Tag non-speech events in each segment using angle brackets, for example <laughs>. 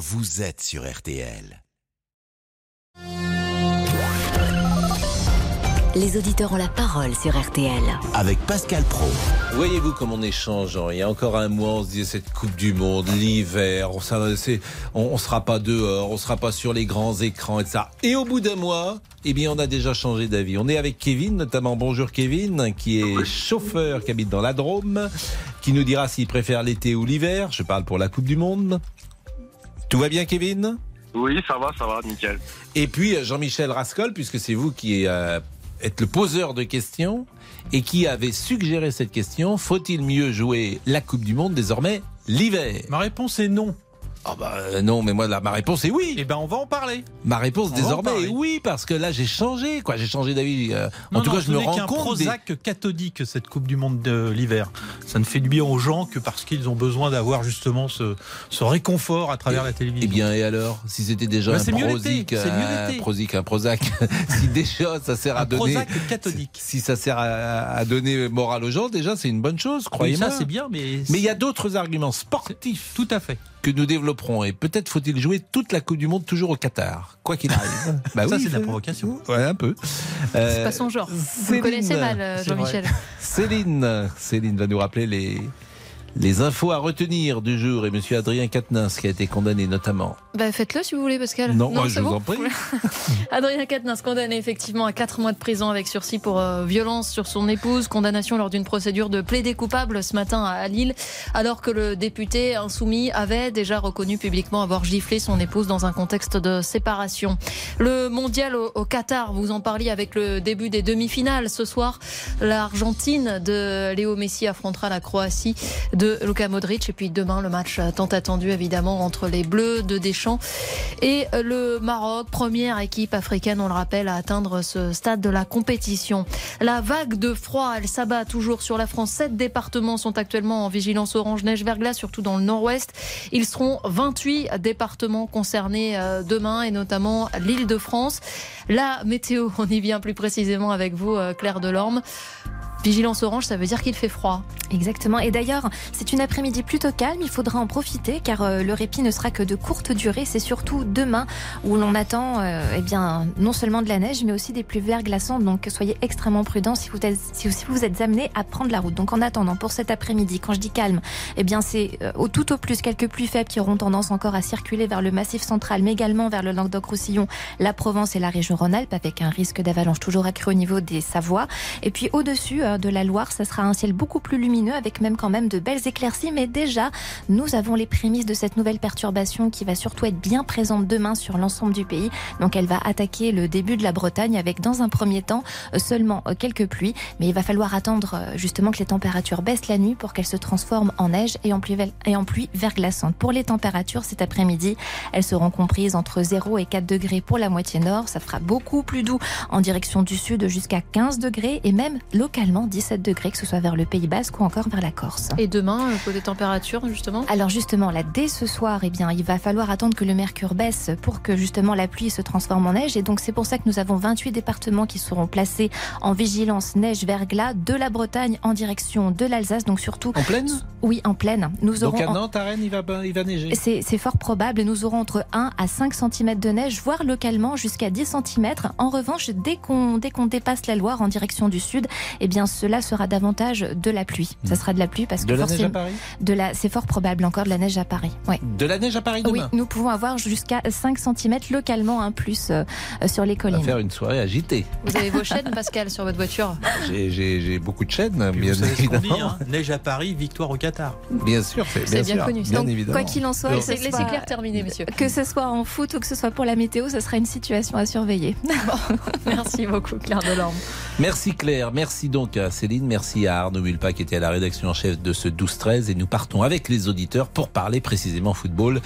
vous êtes sur RTL. Les auditeurs ont la parole sur RTL. Avec Pascal Pro. Voyez-vous comme on est changeant. Il y a encore un mois, on se disait cette Coupe du Monde, l'hiver, on, ça, c'est- on, on sera pas dehors, on sera pas sur les grands écrans et ça. Et au bout d'un mois, eh bien, on a déjà changé d'avis. On est avec Kevin, notamment. Bonjour Kevin, qui est chauffeur, qui habite dans la Drôme, qui nous dira s'il préfère l'été ou l'hiver. Je parle pour la Coupe du Monde. Tout va bien, Kevin? Oui, ça va, ça va, nickel. Et puis euh, Jean-Michel Rascol, puisque c'est vous qui euh, êtes le poseur de questions et qui avez suggéré cette question, faut-il mieux jouer la Coupe du Monde désormais l'hiver? Ma réponse est non. Ah bah euh, non, mais moi là, ma réponse est oui. Eh ben, on va en parler. Ma réponse on désormais est oui parce que là j'ai changé quoi, j'ai changé d'avis. euh, en tout non, cas, je me rends compte des- Prozac cathodique cette Coupe du Monde de l'hiver. Ça ne fait du bien aux gens que parce qu'ils ont besoin d'avoir justement ce, ce réconfort à travers la télévision. Eh bien, et alors Si c'était déjà Bah, un l'été, c'est mieux un l'été. Prozic, un Prozac, <laughs> si déjà ça sert à un donner. Prozac cathodique. Si ça sert à, à donner morale aux gens, déjà c'est une bonne chose, Oui, croyez-moi. ça c'est bien, mais Mais il y a d'autres arguments sportifs tout à fait. Que nous développerons. Et peut-être faut-il jouer toute la Coupe du Monde toujours au Qatar, quoi qu'il arrive. <laughs> Bah Ça, oui, c'est de la provocation. Ouais, un peu. C'est pas son genre. Vous Céline. connaissez mal, euh, Jean-Michel. Céline, Céline va nous rappeler les, les infos à retenir du jour. Et Monsieur Adrien Quatennens qui a été condamné notamment. Bah, faites-le si vous voulez, Pascal. Non, moi, c'est je vous bon en prie. <laughs> Adrien Quatennens condamné effectivement à 4 mois de prison avec sursis pour euh, violence sur son épouse. Condamnation lors d'une procédure de plaidé coupable ce matin à Lille, alors que le député insoumis avait déjà reconnu publiquement avoir giflé son épouse dans un contexte de séparation. Le mondial au, au Qatar, vous en parliez avec le début des demi-finales. Ce soir, l'Argentine de Léo Messi affrontera la Croatie de Luka Modric. Et puis demain, le match tant attendu évidemment entre les Bleus de Deschamps et le Maroc, première équipe africaine, on le rappelle, à atteindre ce stade de la compétition. La vague de froid, elle s'abat toujours sur la France. Sept départements sont actuellement en vigilance orange neige verglas, surtout dans le nord-ouest. Ils seront 28 départements concernés euh, demain et notamment l'île de France. La météo, <laughs> on y vient plus précisément avec vous, euh, Claire Delorme. Vigilance orange, ça veut dire qu'il fait froid. Exactement. Et d'ailleurs, c'est une après-midi plutôt calme. Il faudra en profiter car euh, le répit ne sera que de courte durée. C'est surtout demain où l'on attend, euh, eh bien, non seulement de la neige, mais aussi des pluies verglaçantes. Donc, soyez extrêmement prudents si vous êtes, si, si vous êtes amenés à prendre la route. Donc, en attendant, pour cet après-midi, quand je dis calme, eh bien, c'est euh, au tout au plus quelques pluies faibles qui auront tendance encore à circuler vers le massif central, mais également vers le Languedoc-Roussillon, la Provence et la région Rhône-Alpes, avec un risque d'avalanche toujours accru au niveau des Savoies. Et puis, au-dessus euh, de la Loire, ça sera un ciel beaucoup plus lumineux avec même quand même de belles éclaircies. Mais déjà, nous avons les prémices de cette nouvelle perturbation qui va surtout être bien présente demain sur l'ensemble du pays. Donc elle va attaquer le début de la Bretagne avec dans un premier temps euh, seulement euh, quelques pluies. Mais il va falloir attendre euh, justement que les températures baissent la nuit pour qu'elles se transforment en neige et en pluie, et en pluie verglaçante. Pour les températures cet après-midi, elles seront comprises entre 0 et 4 degrés pour la moitié nord. Ça fera beaucoup plus doux en direction du sud jusqu'à 15 degrés et même localement 17 degrés, que ce soit vers le Pays Basque ou encore vers la Corse. Et demain, euh, côté température, justement? Alors justement, là, dès ce soir, eh bien, il va falloir attendre que le mercure baisse pour que justement la pluie se transforme en neige. Et donc c'est pour ça que nous avons 28 départements qui seront placés en vigilance neige verglas de la Bretagne en direction de l'Alsace. Donc surtout, En pleine oui, en pleine. Nous aurons Donc à en- Nantes, à Rennes, il va, il va neiger. c'est c'est fort probable. Nous aurons entre 1 à 5 cm de neige, voire localement jusqu'à 10 cm. En revanche, dès qu'on dès qu'on dépasse la Loire en direction du sud, eh bien cela sera davantage de la pluie. Ça sera de la pluie parce De que la neige à forcément- Paris de la c'est fort probable encore de la neige à Paris. Ouais. De la neige à Paris Oui, demain nous pouvons avoir jusqu'à 5 cm localement un plus euh, euh, sur les On va collines. faire une soirée agitée. Vous avez vos chaînes, Pascal, sur votre voiture J'ai- J'ai j'ai beaucoup de chaînes, bien vous savez ce qu'on évidemment. dit, hein, neige à Paris, victoire au Qatar. Bien sûr, c'est C'est bien, bien sûr, connu. Bien Donc, évidemment. quoi qu'il en soit, Donc, que ce Laissez soit- Claire terminer, messieurs. que ce soit en foot ou que ce soit pour la météo, ce sera une situation à surveiller. <laughs> Merci beaucoup, Claire Delorme. Merci Claire, merci donc à Céline, merci à Arnaud Mulpa qui était à la rédaction en chef de ce 12-13 et nous partons avec les auditeurs pour parler précisément football.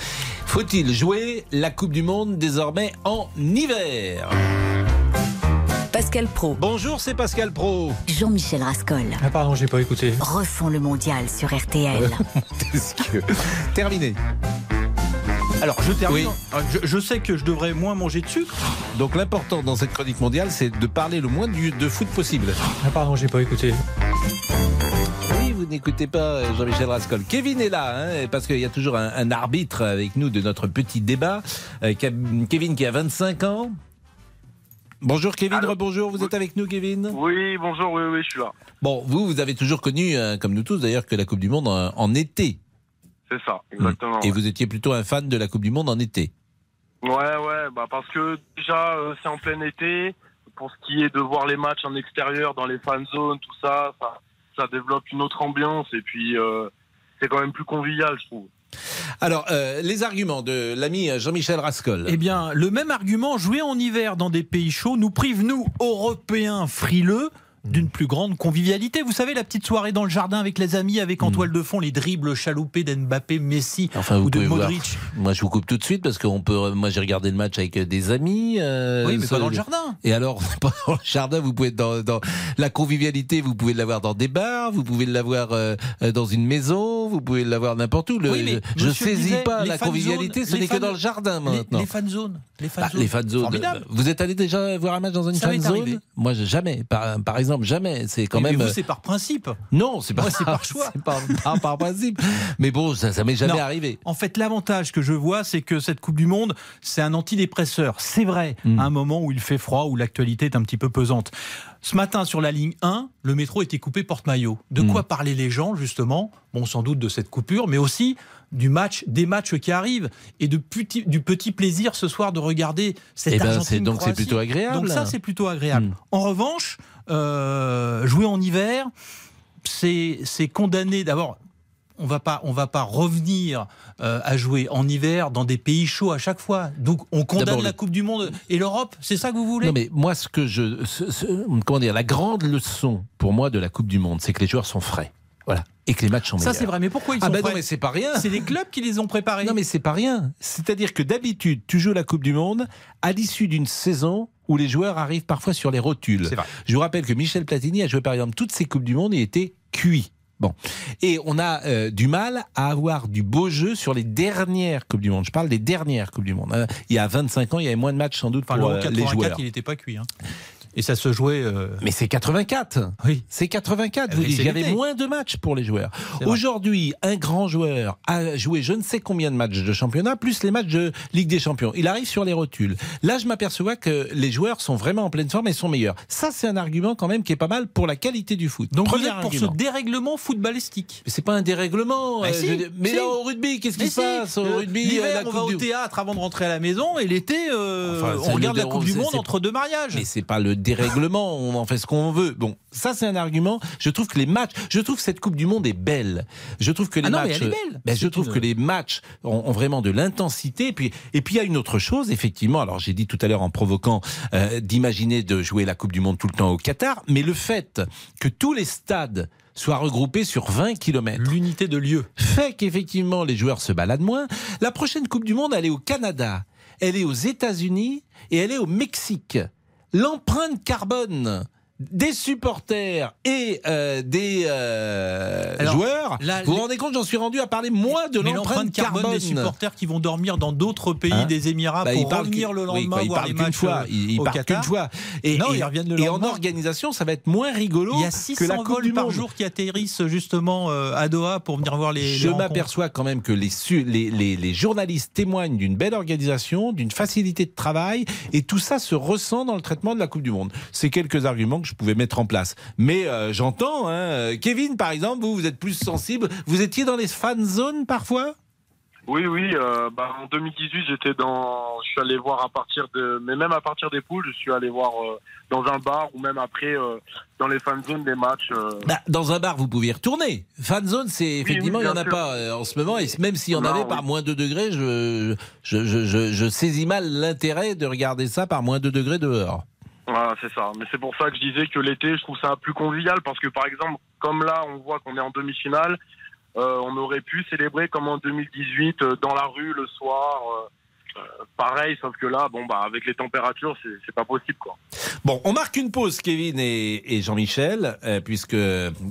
Faut-il jouer la Coupe du Monde désormais en hiver? Pascal Pro, Bonjour, c'est Pascal Pro. Jean-Michel Rascol. Ah pardon, j'ai pas écouté. Refont le mondial sur RTL. <laughs> Terminé. Alors je termine. Oui. Ah, Je, je sais que je devrais moins manger de sucre. Donc l'important dans cette chronique mondiale, c'est de parler le moins du- de foot possible. Ah pardon, j'ai pas écouté. Oui, vous n'écoutez pas euh, Jean-Michel Rascol. Kevin est là, hein, parce qu'il y a toujours un, un arbitre avec nous de notre petit débat. Euh, Ke- Kevin qui a 25 ans. Bonjour Kevin, Allô rebonjour, vous êtes avec nous Kevin? Oui, bonjour, oui, oui, je suis là. Bon, vous, vous avez toujours connu, euh, comme nous tous d'ailleurs, que la Coupe du Monde en, en été. C'est ça, exactement. Et vous étiez plutôt un fan de la Coupe du Monde en été. Ouais, ouais, bah parce que déjà, euh, c'est en plein été. Pour ce qui est de voir les matchs en extérieur, dans les fan zones, tout ça, ça, ça développe une autre ambiance. Et puis, euh, c'est quand même plus convivial, je trouve. Alors, euh, les arguments de l'ami Jean-Michel Rascol. Eh bien, le même argument, jouer en hiver dans des pays chauds, nous prive, nous, Européens frileux, d'une plus grande convivialité. Vous savez, la petite soirée dans le jardin avec les amis, avec en Mm. toile de fond les dribbles chaloupés d'Mbappé, Messi Enfin, ou de pouvez voir. Modric. Moi, je vous coupe tout de suite parce que on peut. Moi, j'ai regardé le match avec des amis. euh, oui, mais ça- pas dans le jardin. Et alors, <laughs> pas dans le jardin, vous pouvez être dans, dans la convivialité, vous pouvez l'avoir dans des bars, vous pouvez l'avoir euh, euh, dans une maison, vous pouvez l'avoir n'importe où. Le- Oui, mais je saisis disait, pas la convivialité, ce n'est que dans le jardin maintenant. les fan zones. Les fan Bah, zones. les fan zones. Vous êtes allé déjà voir un match dans une Ça fan zone. Moi, jamais. Par, par exemple, jamais. C'est quand mais même. vous, euh, c'est par principe. non, c'est pas. C'est par <laughs> choix. c'est pas, pas par principe. Mais bon, ça, ça m'est jamais Non. arrivé. En fait, l'avantage que je vois, c'est que cette Coupe du Monde, c'est un antidépresseur. C'est vrai, Mm. à un moment où il fait froid, où l'actualité est un petit peu pesante. Ce matin, sur la ligne 1, le métro était coupé porte-maillot. De Mm. quoi parler les gens, justement? Bon, sans doute de cette coupure, mais aussi du match, des matchs qui arrivent et de petit, du petit plaisir ce soir de regarder cette Eh ben, Argentine. donc c'est plutôt agréable. Donc ça, c'est plutôt agréable. Mm. En revanche, euh, jouer en hiver, c'est condamné. D'abord, on va pas on va pas revenir euh, à jouer en hiver dans des pays chauds à chaque fois. Donc on condamne la Coupe du Monde et l'Europe. C'est ça que vous voulez? Non mais moi ce que je ce- ce- comment dire la grande leçon pour moi de la Coupe du monde c'est que les joueurs sont frais. Voilà. Et que les matchs sont Ça meilleurs. c'est vrai. Mais pourquoi ils sont Ah non mais c'est pas rien. C'est les clubs qui les ont préparés. Non mais c'est pas rien. C'est-à-dire que d'habitude tu joues la Coupe du monde à l'issue d'une saison où les joueurs arrivent parfois sur les rotules. C'est vrai. Je vous rappelle que Michel Platini a joué par exemple toutes ces Coupes du Monde et était cuit. Bon. Et on a euh, du mal à avoir du beau jeu sur les dernières Coupes du Monde. Je parle des dernières Coupes du Monde. hein. Il y a 25 ans, il y avait moins de matchs sans doute Enfin, pour l'Euro euh, les 84, joueurs. il n'était pas cuit. hein. Et ça se jouait. euh, Mais c'est 84. Oui. C'est 84. Eh Vous oui, dites, il y avait moins de matchs pour les joueurs. Aujourd'hui, un grand joueur a joué je ne sais combien de matchs de championnat, plus les matchs de Ligue des Champions. Il arrive sur les rotules. Là, je m'aperçois que les joueurs sont vraiment en pleine forme et sont meilleurs. Ça, c'est un argument quand même qui est pas mal pour la qualité du foot. Donc Premier pour argument. ce dérèglement footballistique. Mais c'est pas un dérèglement. Bah euh, si, je mais là, au rugby, qu'est-ce qui Mais se si, passe au rugby L'hiver, la on va au théâtre avant de rentrer à la maison, et l'été, euh, Enfin, on regarde la Coupe du Monde entre deux mariages. Mais c'est pas le dérèglement, on en fait ce qu'on veut. Bon, ça c'est un argument. Je trouve que les matchs, je trouve que cette Coupe du Monde est belle. Je trouve que les Ah non, mais matchs, elle est belle. Ben, je trouve une- que les matchs ont, ont vraiment de l'intensité. Et puis, et puis il y a une autre chose, effectivement. Alors j'ai dit tout à l'heure en provoquant euh, d'imaginer de jouer la Coupe du Monde tout le temps au Qatar, mais le fait que tous les stades soient regroupés sur 20 km L'unité de lieu. fait qu'effectivement les joueurs se baladent moins. La prochaine Coupe du Monde, elle est au Canada, elle est aux États-Unis et elle est au Mexique. L'empreinte carbone des supporters et euh, des euh, Alors, joueurs, là, vous vous rendez compte, j'en suis rendu à parler moins de l'empreinte carbone. des supporters qui vont dormir dans d'autres pays Hein des Émirats Bah, pour revenir le oui, lendemain il voir les qu'une matchs fois, euh, il, il au Qatar. qu'une fois. Et, Non, et- ils reviennent le et en organisation, ça va être moins rigolo Il y a que 600 la Coupe vols du par jour qui atterrissent justement à Doha pour venir voir les. Je m'aperçois quand même que les, su- les, les- les journalistes témoignent d'une belle organisation, d'une facilité de travail, et tout ça se ressent dans le traitement de la Coupe du Monde. C'est quelques arguments que je pouvais mettre en place. Mais euh, j'entends, hein, euh, Kevin par exemple, vous, vous êtes plus sensible. Vous étiez dans les fan zones parfois? Oui, oui. euh, bah, en 2018, j'étais dans. Je suis allé voir à partir de. Mais même à partir des poules, je suis allé voir euh, dans un bar ou même après euh, dans les fan zones des matchs. Bah, Dans un bar, vous pouviez y retourner. Fan zone, c'est effectivement, oui, il n'y en a sûr. pas en ce moment. Et même s'il y en Non, avait oui. par moins 2 degrés, je, je, je, je, je saisis mal l'intérêt de regarder ça par moins 2 degrés dehors. Voilà, c'est ça. Mais c'est pour ça que je disais que l'été, je trouve ça plus convivial parce que par exemple, comme là, on voit qu'on est en demi-finale, euh, on aurait pu célébrer comme en 2018 euh, dans la rue le soir. Euh, euh, pareil, sauf que là, bon bah avec les températures, c'est c'est pas possible quoi. Bon, on marque une pause, Kevin et, et Jean-Michel, euh, puisque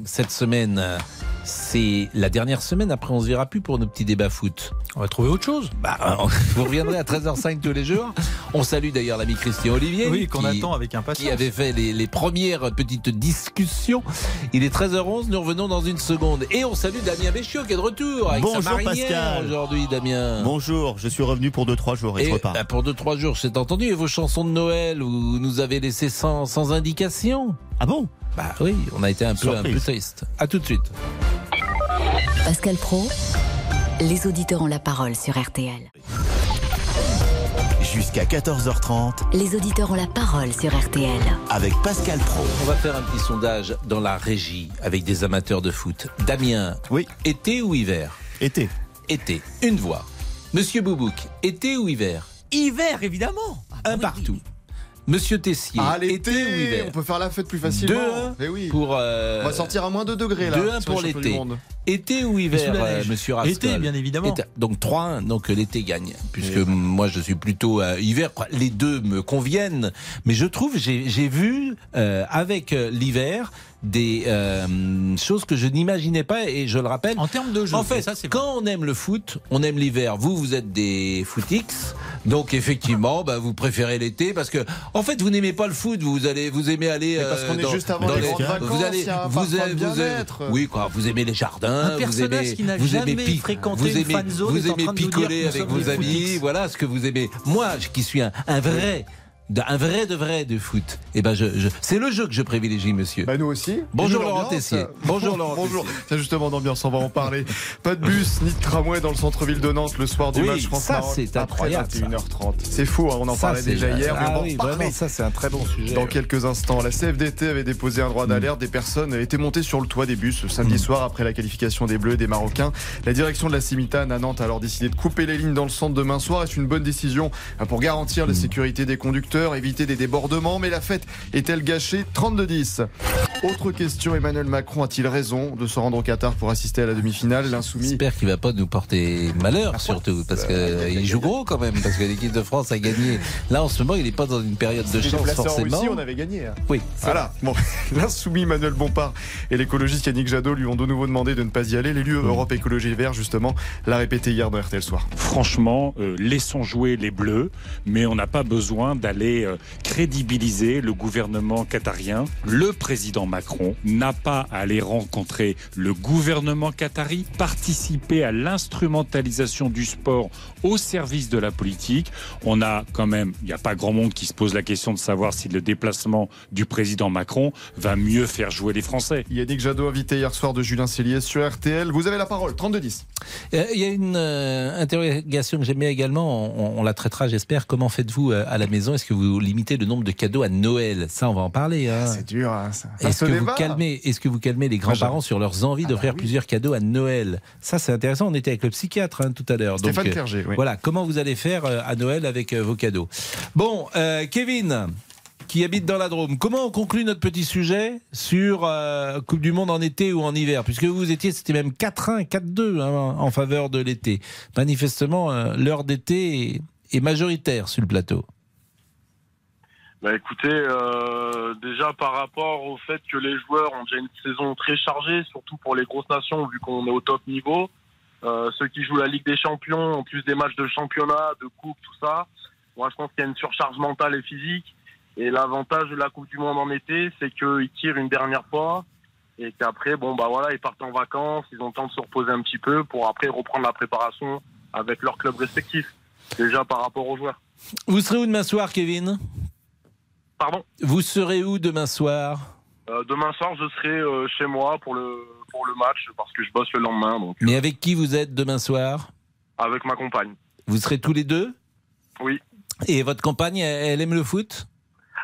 cette semaine, euh, c'est la dernière semaine. Après, on se verra plus pour nos petits débats foot. On va trouver autre chose. Bah, <laughs> vous reviendrez à 13h05 tous les jours. On salue d'ailleurs l'ami Christian Olivier. Oui, qu'on qui- attend avec impatience. qui avait fait les, les premières petites discussions. Il est 13h11, nous revenons dans une seconde. Et on salue Damien Béchiot qui est de retour avec Bonjour, sa aujourd'hui, Damien. Bonjour, je suis revenu pour 2-3 jours et, Et je repars. bah, pour 2-3 jours, c'est entendu. Et vos chansons de Noël, vous nous avez laissé sans, sans indication Ah bon? Bah oui, on a été un peu, un peu triste. À tout de suite. Pascal Pro, les auditeurs ont la parole sur RTL. Jusqu'à 14h30 Les auditeurs ont la parole sur RTL. avec Pascal Pro. On va faire un petit sondage dans la régie avec des amateurs de foot. Damien, Oui, été ou hiver? Été. Été. Une voix. Monsieur Boubouk, été ou hiver Hiver, évidemment. Un partout. Monsieur Tessier, Ah, été ou l'été, hiver on peut faire la fête plus facilement. 2-1 Eh oui. pour euh, On va sortir à moins de 2 degrés là. 2-1 sur les pour l'été. Été ou hiver, euh, monsieur Rascol Été, bien évidemment. Été. Donc 3-1, donc l'été gagne. Puisque moi je suis plutôt euh, hiver. Quoi. Les deux me conviennent. Mais je trouve, j'ai j'ai vu euh, avec euh, l'hiver des euh, choses que je n'imaginais pas et je le rappelle. En termes de jeu, En fait, ça c'est quand on aime le foot, on aime l'hiver. Vous, vous êtes des footix, donc effectivement, bah, vous préférez l'été parce que, en fait, vous n'aimez pas le foot. Vous allez, vous aimez aller. Mais parce euh, qu'on est juste avant dans les grandes vacances, Vous allez, vous aimez, vous aimez- oui, quoi. Vous aimez les jardins. Un vous aimez, qui vous jamais aimez vous une aimez, fan zone vous aimez picoler avec vos amis. Voilà ce que vous aimez. Moi, qui suis un, un vrai. Un vrai de vrai de foot. Et ben je, je c'est le jeu que je privilégie, monsieur. Bah nous aussi. Bonjour, nous, Laurent. Tessier. <laughs> Bonjour, Laurent Bonjour. Tiens justement d'ambiance, on va en parler. Pas de bus ni de tramway dans le centre-ville de Nantes le soir du Oui, match France ça, Maroc c'est après incroyable, ça. 21h30. C'est fou, hein, on en Ça, parlait c'est- déjà hier, mais ah on oui, vraiment, ça c'est un très bon sujet. Dans quelques instants, la CFDT avait déposé un Mm. droit d'alerte. Des personnes étaient montées sur le toit des bus samedi soir après la qualification des Bleus et des Marocains. La direction de la Cimitane à Nantes a alors décidé de couper les lignes dans le centre demain soir. Est-ce une bonne décision pour garantir Mm. la sécurité des conducteurs, éviter des débordements Mais la fête est-elle gâchée 32-10. Autre question, Emmanuel Macron a-t-il raison de se rendre au Qatar pour assister à la demi-finale L'insoumis J'espère qu'il va pas nous porter malheur surtout parce que il joue gros quand même parce que l'équipe de France a gagné. Là en ce moment il n'est pas dans une période de chance en forcément. Russie, on avait gagné. hein. Oui. Voilà. Bon, <laughs> l'insoumis Manuel Bompard et l'écologiste Yannick Jadot lui ont de nouveau demandé de ne pas y aller. L'élu Europe Écologie Vert, justement, l'a répété hier dans RTL Soir. Franchement, euh, laissons jouer les Bleus, mais on n'a pas besoin d'aller euh, crédibiliser le gouvernement qatarien. Le président Macron n'a pas à aller rencontrer le gouvernement qatari, participer à l'instrumentalisation du sport au service de la politique. On a quand même, il n'y a pas grand monde qui se pose la question de savoir si le déplacement du président Macron va mieux faire jouer les Français. Yannick Jadot invité hier soir de Julien Cellier sur RTL. Vous avez la parole, 32-10. Euh, Il y a une euh, interrogation que j'aime bien également, on, on la traitera j'espère. Comment faites-vous euh, à la maison? Est-ce que vous limitez le nombre de cadeaux à Noël? Ça on va en parler. hein. C'est dur, hein, ça. Est-ce Ce que, vous calmez, est-ce que vous calmez les grands-parents sur leurs envies d'offrir plusieurs cadeaux à Noël? Ça, c'est intéressant. On était avec le psychiatre hein, tout à l'heure. Stéphane Clerget, oui. Voilà, comment vous allez faire euh, à Noël avec euh, vos cadeaux? Bon, euh, Kevin, qui habite dans la Drôme, comment on conclut notre petit sujet sur euh, Coupe du Monde en été ou en hiver? Puisque vous étiez, c'était même 4-1, 4-2 hein, en faveur de l'été. Manifestement, euh, l'heure d'été est, est majoritaire sur le plateau. Bah écoutez, euh, déjà par rapport au fait que les joueurs ont déjà une saison très chargée, surtout pour les grosses nations, vu qu'on est au top niveau. Euh, ceux qui jouent la Ligue des Champions, en plus des matchs de championnat, de coupe, tout ça. Moi, je pense qu'il y a une surcharge mentale et physique. Et l'avantage de la Coupe du Monde en été, c'est qu'ils tirent une dernière fois et qu'après, bon bah voilà, ils partent en vacances, ils ont le temps de se reposer un petit peu pour après reprendre la préparation avec leur club respectif. Déjà par rapport aux joueurs. Vous serez où demain soir, Kevin? Pardon? Vous serez où demain soir? Euh, demain soir, je serai euh, chez moi pour le pour le match parce que je bosse le lendemain, donc Mais avec qui vous êtes demain soir? Avec ma compagne. Vous serez tous les deux? Oui. Et votre compagne, elle, aime le foot?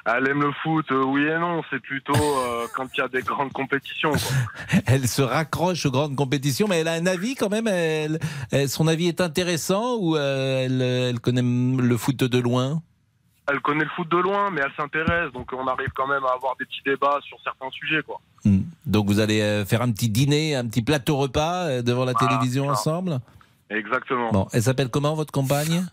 Elle aime le foot, euh, oui et non. C'est plutôt euh, <laughs> quand il y a des grandes compétitions. quoi. <laughs> Elle se raccroche aux grandes compétitions, mais elle a un avis quand même. Elle, elle- son avis est intéressant ou euh, elle, elle connaît le foot de loin? Elle connaît le foot de loin, mais elle s'intéresse, donc on arrive quand même à avoir des petits débats sur certains sujets, quoi. Hmm. Donc vous allez euh, faire un petit dîner, un petit plateau repas euh, devant la télévision ça. ensemble? Exactement. Bon, elle s'appelle comment votre compagne?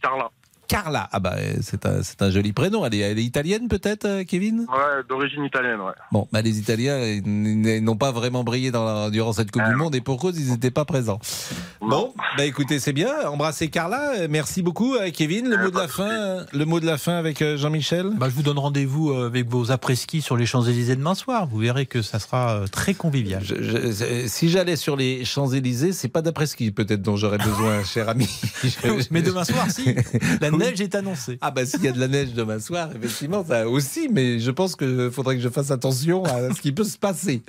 Carla. Carla. Ah bah c'est un, c'est un joli prénom. Elle est, elle est italienne peut-être, euh, Kevin? Ouais, d'origine italienne, ouais. Bon, bah les Italiens n'ont pas vraiment brillé dans la- durant cette Coupe du Monde et pour cause, ils n'étaient pas présents. Bon, bah écoutez, c'est bien. Embrassez Carla. Euh, Merci beaucoup, euh, Kevin. Le mot de la fin, euh, le mot de la fin avec euh, Jean-Michel? Bah, je vous donne rendez-vous euh, avec vos après-ski sur les Champs-Élysées demain soir. Vous verrez que ça sera euh, très convivial. Je- je- si j'allais sur les Champs-Élysées, c'est pas d'après-ski peut-être dont j'aurais besoin, <laughs> cher ami. Mais demain soir, si. <laughs> La neige est annoncée. Ah bah s'il y a de la neige demain soir, effectivement, ça aussi, mais je pense qu'il faudrait que je fasse attention à ce qui peut se passer.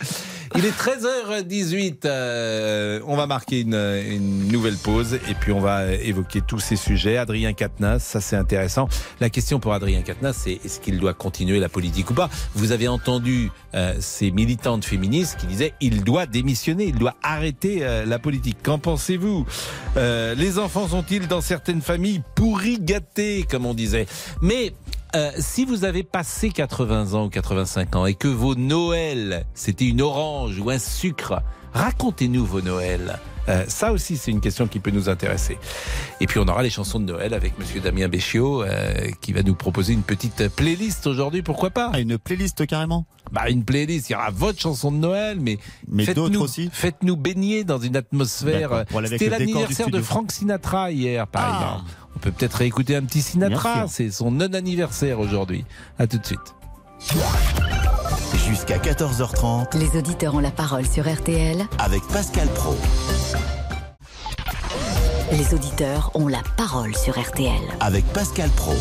Il est 13h18, euh, on va marquer une, une nouvelle pause et puis on va évoquer tous ces sujets. Adrien Quatennens, ça c'est intéressant. La question pour Adrien Quatennens, c'est est-ce qu'il doit continuer la politique ou pas? Vous avez entendu euh, ces militantes féministes qui disaient il doit démissionner, il doit arrêter euh, la politique. Qu'en pensez-vous? Euh, Les enfants sont-ils dans certaines familles pourris gâtés, comme on disait? Mais euh, si vous avez passé 80 ans ou 85 ans et que vos Noëls, c'était une orange ou un sucre, racontez-nous vos Noëls. Euh, ça aussi, c'est une question qui peut nous intéresser. Et puis, on aura les chansons de Noël avec Monsieur Damien Béchiot, euh, qui va nous proposer une petite playlist aujourd'hui, pourquoi pas? Ah, une playlist carrément? Bah, une playlist, il y aura votre chanson de Noël, mais, Mais d'autres faites-nous aussi faites-nous baigner dans une atmosphère. C'était l'anniversaire de. Frank Sinatra hier, par Ah. exemple. On peut peut-être réécouter un petit Sinatra, c'est son non-anniversaire aujourd'hui. À tout de suite. Jusqu'à 14h30 Les auditeurs ont la parole sur RTL. avec Pascal Pro. Les auditeurs ont la parole sur RTL. Avec Pascal Pro.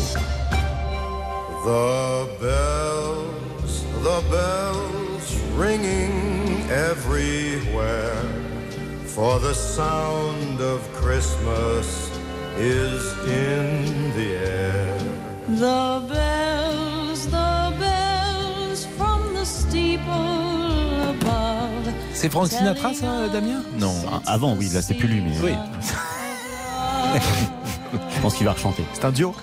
The bells, the bells ringing everywhere. For the sound of Christmas is in the air. The bells, the bells from the steeple above. C'est Frank Sinatra, ça, Damien Non. Ah, Avant, oui, là c'est plus lui, mais Oui. <laughs> je pense qu'il va rechanter. C'est un duo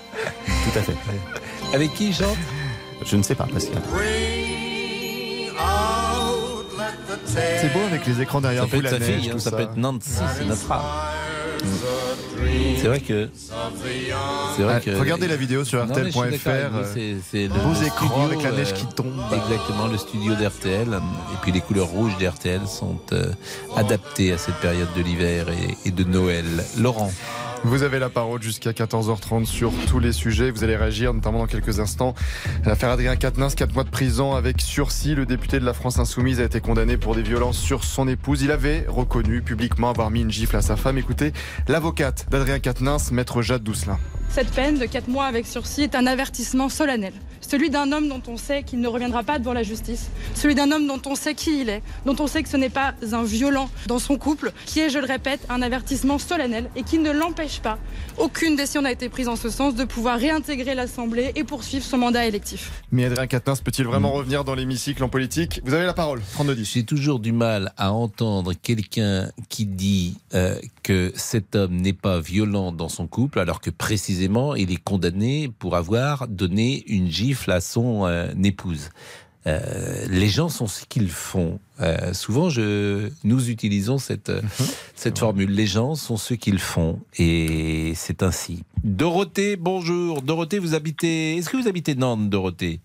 Tout à fait. <laughs> Avec qui il chante? Je ne sais pas, Pascal. C'est beau avec les écrans derrière Ça peut vous, être la sa neige, fille, hein, tout ça ça. peut être Nancy Sinatra. C'est vrai que. C'est vrai Ouais, que. regardez la vidéo sur RTL.fr. euh, c'est- beaux écrans avec la neige euh, qui tombe. Exactement, le studio d'RTL. Et puis les couleurs rouges d'RTL sont euh, adaptées à cette période de l'hiver et de Noël. Laurent. Vous avez la parole jusqu'à 14h30 sur tous les sujets. Vous allez réagir, notamment dans quelques instants. L'affaire Adrien Quatennens, 4 mois de prison avec sursis. Le député de la France Insoumise a été condamné pour des violences sur son épouse. Il avait reconnu publiquement avoir mis une gifle à sa femme. Écoutez, l'avocate d'Adrien Quatennens, maître Jade Doucelin. Cette peine de 4 mois avec sursis est un avertissement solennel. Celui d'un homme dont on sait qu'il ne reviendra pas devant la justice. Celui d'un homme dont on sait qui il est. Dont on sait que ce n'est pas un violent dans son couple. Qui est, je le répète, un avertissement solennel et qui ne l'empêche pas, aucune décision n'a été prise en ce sens, de pouvoir réintégrer l'Assemblée et poursuivre son mandat électif. Mais Adrien Quatennens peut-il vraiment revenir dans l'hémicycle en politique? Vous avez la parole. 32 J'ai toujours du mal à entendre quelqu'un qui dit euh, que cet homme n'est pas violent dans son couple, alors que précisément il est condamné pour avoir donné une gifle à son euh, épouse. Euh, les gens sont ce qu'ils font. Euh, souvent, je, nous utilisons cette, euh, cette formule. Les gens sont ce qu'ils font, et c'est ainsi. Dorothée, bonjour. Dorothée, vous habitez. Est-ce que vous habitez Nantes, Dorothée?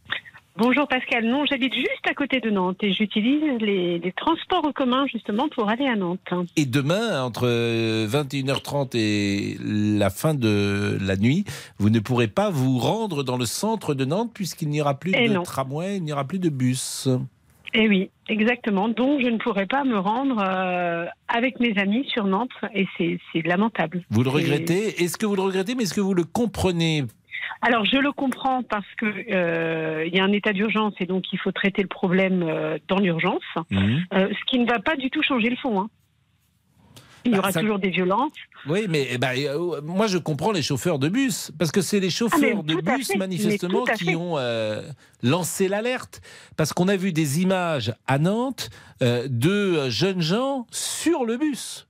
Bonjour Pascal, non, j'habite juste à côté de Nantes et j'utilise les, les transports en commun justement pour aller à Nantes. Et demain, entre 21h30 et la fin de la nuit, vous ne pourrez pas vous rendre dans le centre de Nantes puisqu'il n'y aura plus Eh de non. tramway, il n'y aura plus de bus. Eh oui, exactement. Donc je ne pourrais pas me rendre euh, avec mes amis sur Nantes et c'est lamentable. Vous le regrettez? Est-ce que vous le regrettez, mais est-ce que vous le comprenez? Alors je le comprends parce que euh, il y a un état d'urgence et donc il faut traiter le problème euh, dans l'urgence, Mhm. Euh, ce qui ne va pas du tout changer le fond. hein. Il y Bah, aura ça- toujours des violences. Oui, mais eh ben, euh, moi je comprends les chauffeurs de bus, parce que c'est les chauffeurs Ah, mais de bus fait, manifestement qui ont euh, lancé l'alerte. Parce qu'on a vu des images à Nantes euh, de jeunes gens sur le bus.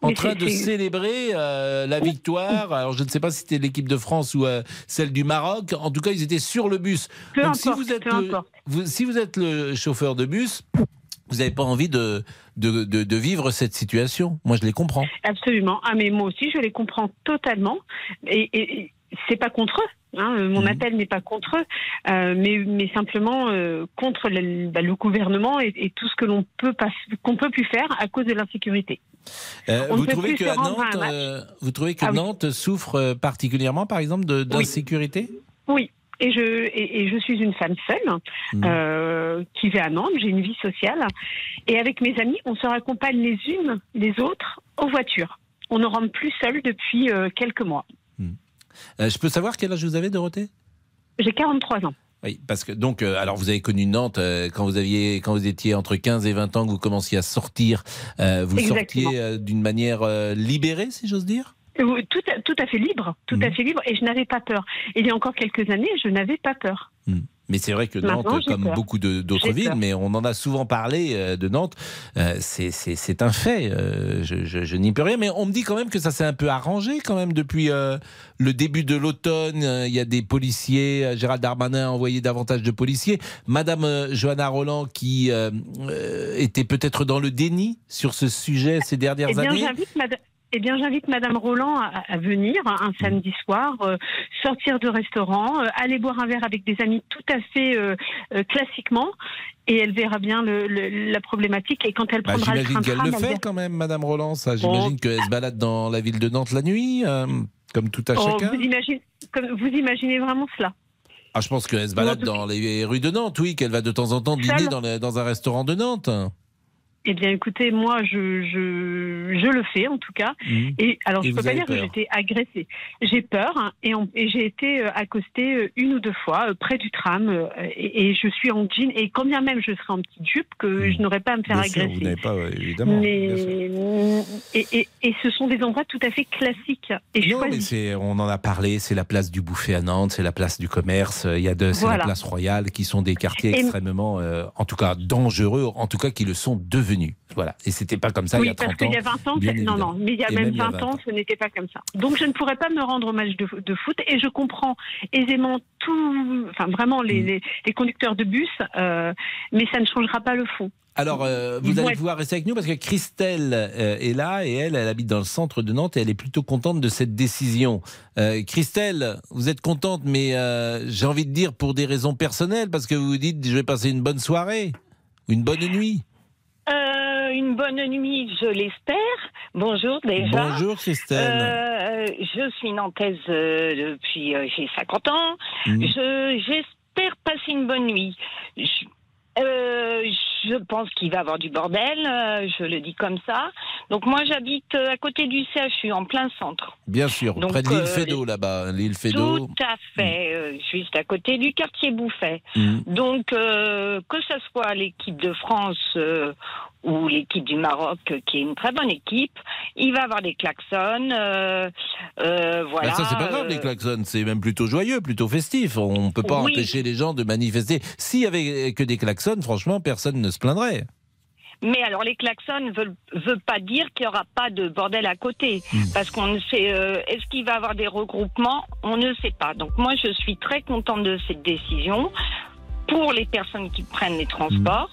En train de célébrer euh, la victoire. Alors, je ne sais pas si c'était l'équipe de France ou euh, celle du Maroc. En tout cas, ils étaient sur le bus. Peu Donc, si importe, vous êtes peu le, importe. vous- si vous êtes le chauffeur de bus, vous n'avez pas envie de, de, de- de vivre cette situation. Moi, je les comprends. Absolument. Ah, mais moi aussi, je les comprends totalement. Et c'est pas contre eux. hein, mon appel n'est pas contre eux, euh, mais, mais simplement euh, contre le, bah, le gouvernement et, et tout ce que l'on peut pas, qu'on peut plus faire à cause de l'insécurité. Euh, vous, trouvez que à Nantes, vous trouvez que Ah oui. Nantes souffre particulièrement, par exemple, d'insécurité? Oui. Et je, et, et je suis une femme seule Mmh. euh, qui vit à Nantes, j'ai une vie sociale. Et avec mes amis, on se raccompagne les unes les autres aux voitures. On ne rentre plus seul depuis euh, quelques mois. Euh, Je peux savoir quel âge vous avez, Dorothée? J'ai 43 ans. Oui, parce que donc, euh, alors vous avez connu Nantes euh, quand vous aviez, quand vous étiez entre 15 et 20 ans, que vous commenciez à sortir. euh, vous Exactement. sortiez d'une manière libérée, si j'ose dire? Tout à, tout à fait libre, tout Mmh. à fait libre, et je n'avais pas peur. Il y a encore quelques années, je n'avais pas peur. Mais c'est vrai que Nantes, Maintenant, comme peur. beaucoup d'autres villes, peur. mais on en a souvent parlé euh, de Nantes, euh, c'est- un fait. euh, je je- je n'y peux rien, mais on me dit quand même que ça s'est un peu arrangé quand même depuis euh, le début de l'automne. Il y a des policiers. Gérald Darmanin a envoyé davantage de policiers. Madame Johanna Roland, qui était peut-être dans le déni sur ce sujet ces dernières Eh bien, années. Eh bien, j'invite Madame Roland à, à venir un samedi soir, euh, sortir de restaurant, euh, aller boire un verre avec des amis tout à fait euh, classiquement, et elle verra bien le- le- la problématique. Et quand elle Bah, prendra le J'imagine train qu'elle le fait quand même, Madame Roland. Ça, j'imagine qu'elle se balade dans la ville de Nantes la nuit, comme tout à Oh, chacun. vous, imaginez, comme, vous imaginez vraiment cela Ah, je pense qu'elle se balade dans les rues de Nantes, oui, qu'elle va de temps en temps dîner dans un restaurant de Nantes. Eh bien, écoutez, moi, je, je, je le fais en tout cas. Mhm. Et alors, Et je vous peux pas dire que peur j'ai été agressée. J'ai peur hein, et, j'ai été euh, accostée euh, une ou deux fois euh, près du tram et, et je suis en jean. Et quand bien même je serai en petite jupe, que je n'aurais pas à me faire sûr, agresser. vous n'avez pas, ouais, évidemment. Mais et, ce sont des endroits tout à fait classiques et Non, mais choisis. c'est, on en a parlé, c'est la place du Bouffet à Nantes, c'est la place du commerce, il y a de, c'est Voilà. la place royale, qui sont des quartiers extrêmement, euh, en tout cas dangereux, en tout cas qui le sont devenus. Voilà. Et c'était pas comme ça il y oui, a 30 parce qu'il ans. y a 20 ans, non, non, mais il y a Et même même il y a 20 ans, ce n'était pas comme ça. Donc je ne pourrais pas me rendre au match de, de foot et je comprends aisément tout, enfin vraiment Mm. les, les, les conducteurs de bus, euh, mais ça ne changera pas le fond. Alors, euh, vous allez être- pouvoir rester avec nous parce que Christelle euh, est là et elle, elle habite dans le centre de Nantes et elle est plutôt contente de cette décision. Euh, Christelle, vous êtes contente, mais j'ai envie de dire pour des raisons personnelles parce que vous vous dites je vais passer une bonne soirée, une bonne nuit. Euh, une bonne nuit, je l'espère. Bonjour déjà. Bonjour Christelle. Euh, je suis nantaise euh, depuis j'ai 50 ans. Je j'espère passer une bonne nuit. Je, euh, je pense qu'il va y avoir du bordel, euh, je le dis comme ça. Donc moi j'habite euh, à côté du CHU, en plein centre. Bien sûr, donc, près de l'île Fédot là-bas, l'île Fédot. Tout à fait, euh, juste à côté du quartier Bouffet. Mhm. Donc, que ce soit l'équipe de France ou l'équipe du Maroc, euh, qui est une très bonne équipe, il va y avoir des klaxons. euh, euh, voilà. Ah, ça, c'est pas grave, euh, les klaxons. C'est même plutôt joyeux, plutôt festif. On ne peut pas Oui. empêcher les gens de manifester. S'il y avait que des klaxons, franchement, personne ne se plaindrait. Mais alors, les klaxons ne veulent, veulent pas dire qu'il n'y aura pas de bordel à côté. Hmm. Parce qu'on ne sait. euh, Est-ce qu'il va y avoir des regroupements? On ne sait pas. Donc, moi, je suis très contente de cette décision pour les personnes qui prennent les transports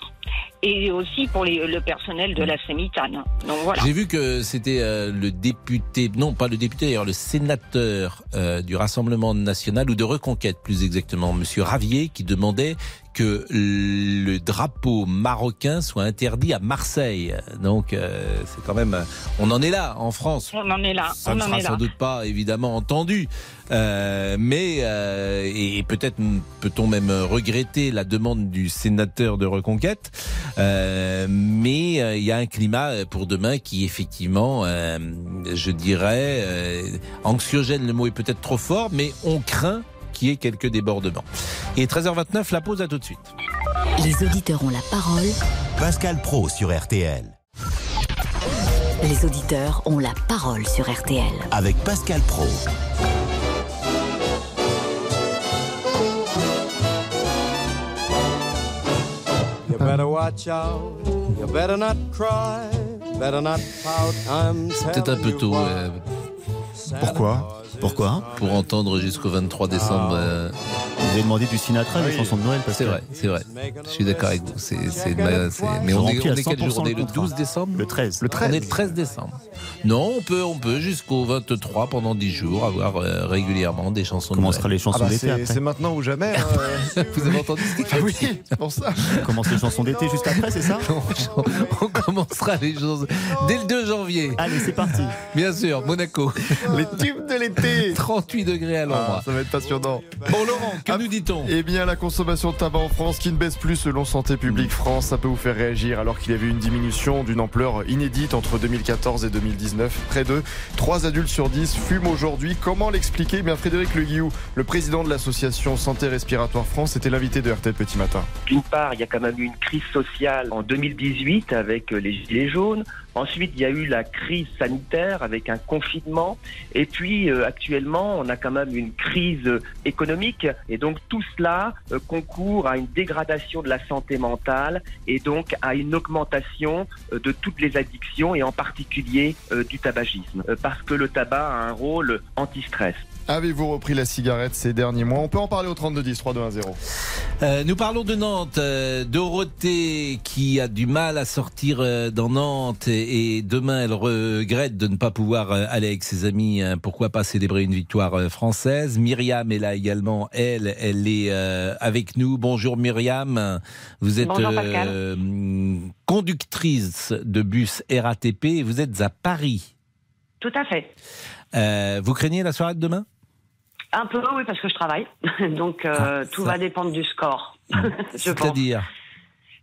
et aussi pour les- le personnel de la Sémitane. Donc, voilà. J'ai vu que c'était euh, le député, non pas le député d'ailleurs, le sénateur euh, du Rassemblement national ou de Reconquête plus exactement, Monsieur Ravier, qui demandait que le drapeau marocain soit interdit à Marseille. Donc euh, c'est quand même, on en est là en France. On en est là. Ça on ne en sera est là. sans doute pas évidemment entendu, Euh, mais euh, et peut-être peut-on même regretter la demande du sénateur de Reconquête, Euh, mais euh, il y a un climat euh, pour demain qui effectivement, euh, je dirais, euh, anxiogène. Le mot est peut-être trop fort, mais on craint qu'il y ait quelques débordements. Et 13h29, la pause à tout de suite. Les auditeurs ont la parole. Pascal Pro sur RTL. Les auditeurs ont la parole sur RTL. Avec Pascal Pro. You better watch out. You better not cry. Better not pout. I'm C'est peut-être un peu tôt. euh, Pourquoi? Pourquoi Pour entendre jusqu'au 23 décembre. euh, Vous avez demandé du Sinatra, des Oui. chansons de Noël. C'est vrai, c'est vrai. Je suis d'accord avec vous. C'est, c'est, ma- c'est- mais on est, remplis à on est quel 100% jour On est le le contrat. 12 décembre Le 13. Le 13. On est le 13 décembre. Non, on peut, on peut jusqu'au 23 pendant 10 jours avoir euh, régulièrement des chansons Comment de Noël. les chansons Ah bah, d'été c'est maintenant ou jamais. hein. <laughs> Vous avez entendu ce qu'il Ah oui, c'est pour ça. Commence les chansons d'été juste après, c'est ça <laughs> On commencera les choses dès le 2 janvier. Allez, c'est parti. Bien sûr, Monaco. Les tubes de l'été. 38 degrés à Ah, l'ombre. ça va être passionnant. Bon Laurent, que nous dit-on? Eh bien, la consommation de tabac en France qui ne baisse plus selon Santé publique France, ça peut vous faire réagir alors qu'il y avait une diminution d'une ampleur inédite entre 2014 et 2019. Près de 3 adultes sur 10 fument aujourd'hui. Comment l'expliquer? Eh bien, Frédéric Le Guillou, le président de l'association Santé Respiratoire France, était l'invité de RTL Petit Matin. D'une part, il y a quand même eu une crise sociale en 2018 avec les gilets jaunes. Ensuite, il y a eu la crise sanitaire avec un confinement. Et puis, euh, actuellement, on a quand même une crise économique. Et donc, tout cela euh, concourt à une dégradation de la santé mentale et donc à une augmentation euh, de toutes les addictions et en particulier euh, du tabagisme. Euh, parce que le tabac a un rôle anti-stress. Avez-vous repris la cigarette ces derniers mois? On peut en parler au 3210 3210. Euh, nous parlons de Nantes. Euh, Dorothée qui a du mal à sortir euh, dans Nantes et, et demain elle regrette de ne pas pouvoir euh, aller avec ses amis. hein, pourquoi pas célébrer une victoire euh, française? Myriam est là également. Elle, elle est euh, avec nous. Bonjour Myriam. Vous êtes Bonjour, euh, conductrice de bus RATP et vous êtes à Paris. Tout à fait. Euh, vous craignez la soirée de demain? Un peu, oui, parce que je travaille. <laughs> Donc, euh, tout va dépendre du score. <laughs> C'est-à-dire?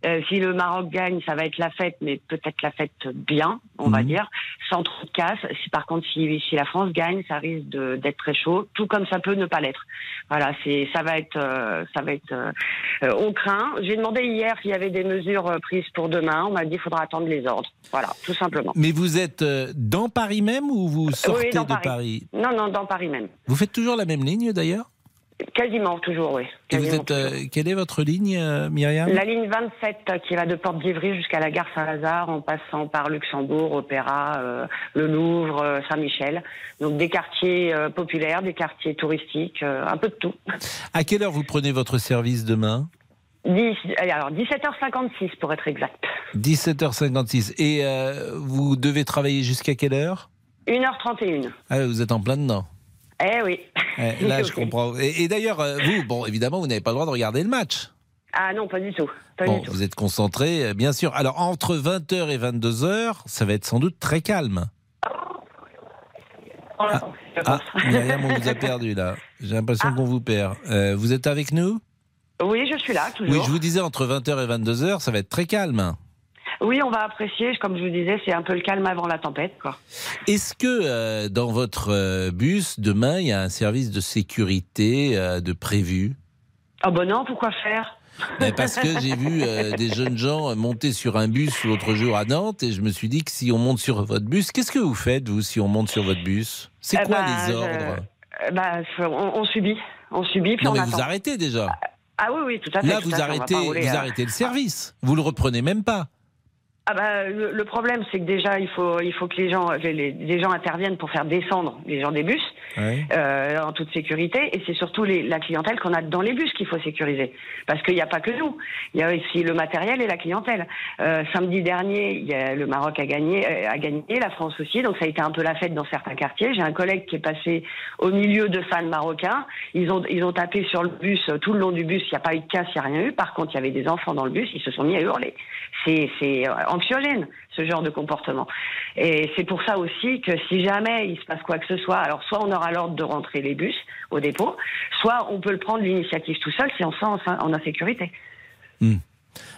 Euh, si le Maroc gagne, ça va être la fête, mais peut-être la fête bien, on va Mhm. dire, sans trop de casse. Si par contre, si, si la France gagne, ça risque d'être très chaud, tout comme ça peut ne pas l'être. Voilà, c'est ça va être, euh, ça va être. euh, on craint. J'ai demandé hier s'il y avait des mesures prises pour demain. On m'a dit qu'il faudra attendre les ordres. Voilà, tout simplement. Mais vous êtes dans Paris même ou vous sortez oui, de Paris. Paris? Non, non, dans Paris même. Vous faites toujours la même ligne d'ailleurs? Quasiment, toujours, oui. Et vous Quasiment êtes, euh, quelle est votre ligne, euh, Myriam La ligne 27 euh, qui va de Porte d'Ivry jusqu'à la gare Saint-Lazare en passant par Luxembourg, Opéra, le Louvre, Saint-Michel. Donc des quartiers populaires, des quartiers touristiques, un peu de tout. À quelle heure vous prenez votre service demain 10, allez, alors 17h56 pour être exact. 17h56. Et vous devez travailler jusqu'à quelle heure 1h31. ah, Vous êtes en plein dedans. Eh oui. Eh, là, <laughs> je comprends. Et, et d'ailleurs, euh, vous, bon, évidemment, vous n'avez pas le droit de regarder le match. Ah non, pas du tout. Pas Bon, du tout. vous êtes concentré, euh, bien sûr. Alors, entre 20h et 22h, ça va être sans doute très calme. Ah, Myriam, on vous a perdu là. J'ai l'impression qu'on vous perd. Euh, vous êtes avec nous? Oui, je suis là, toujours. Oui, je vous disais, entre 20h et 22h, ça va être très calme. Oui, on va apprécier. Comme je vous disais, c'est un peu le calme avant la tempête. Quoi. Est-ce que euh, dans votre euh, bus, demain, il y a un service de sécurité euh, de prévu? Ah ben non, pourquoi faire? Ben, Parce que j'ai vu euh, des jeunes gens monter sur un bus l'autre jour à Nantes et je me suis dit que si on monte sur votre bus, qu'est-ce que vous faites, vous, si on monte sur votre bus? C'est Eh quoi ben, les ordres? euh, bah, on, on subit. On subit, puis Non, on mais attend. vous arrêtez déjà. Ah oui, oui, tout à fait. Là, vous arrêtez, rouler, vous arrêtez le service. Vous le reprenez même pas. Ah bah, le, le problème, c'est que déjà, il faut, il faut que les gens, les, les- gens interviennent pour faire descendre les gens des bus euh, en toute sécurité. Et c'est surtout les- la clientèle qu'on a dans les bus qu'il faut sécuriser. Parce qu'il n'y a pas que nous. Il y a aussi le matériel et la clientèle. Euh, samedi dernier, il y a, le Maroc a gagné, euh, a gagné, la France aussi. Donc ça a été un peu la fête dans certains quartiers. J'ai un collègue qui est passé au milieu de fans marocains. Ils ont, ils ont tapé sur le bus euh, tout le long du bus. Il n'y a pas eu de casse, il n'y a rien eu. Par contre, il y avait des enfants dans le bus. Ils se sont mis à hurler. C'est, c'est euh, anxiogène ce genre de comportement. Et c'est pour ça aussi que si jamais il se passe quoi que ce soit, alors soit on aura l'ordre de rentrer les bus au dépôt, soit on peut le prendre l'initiative tout seul si on sent en, insécurité.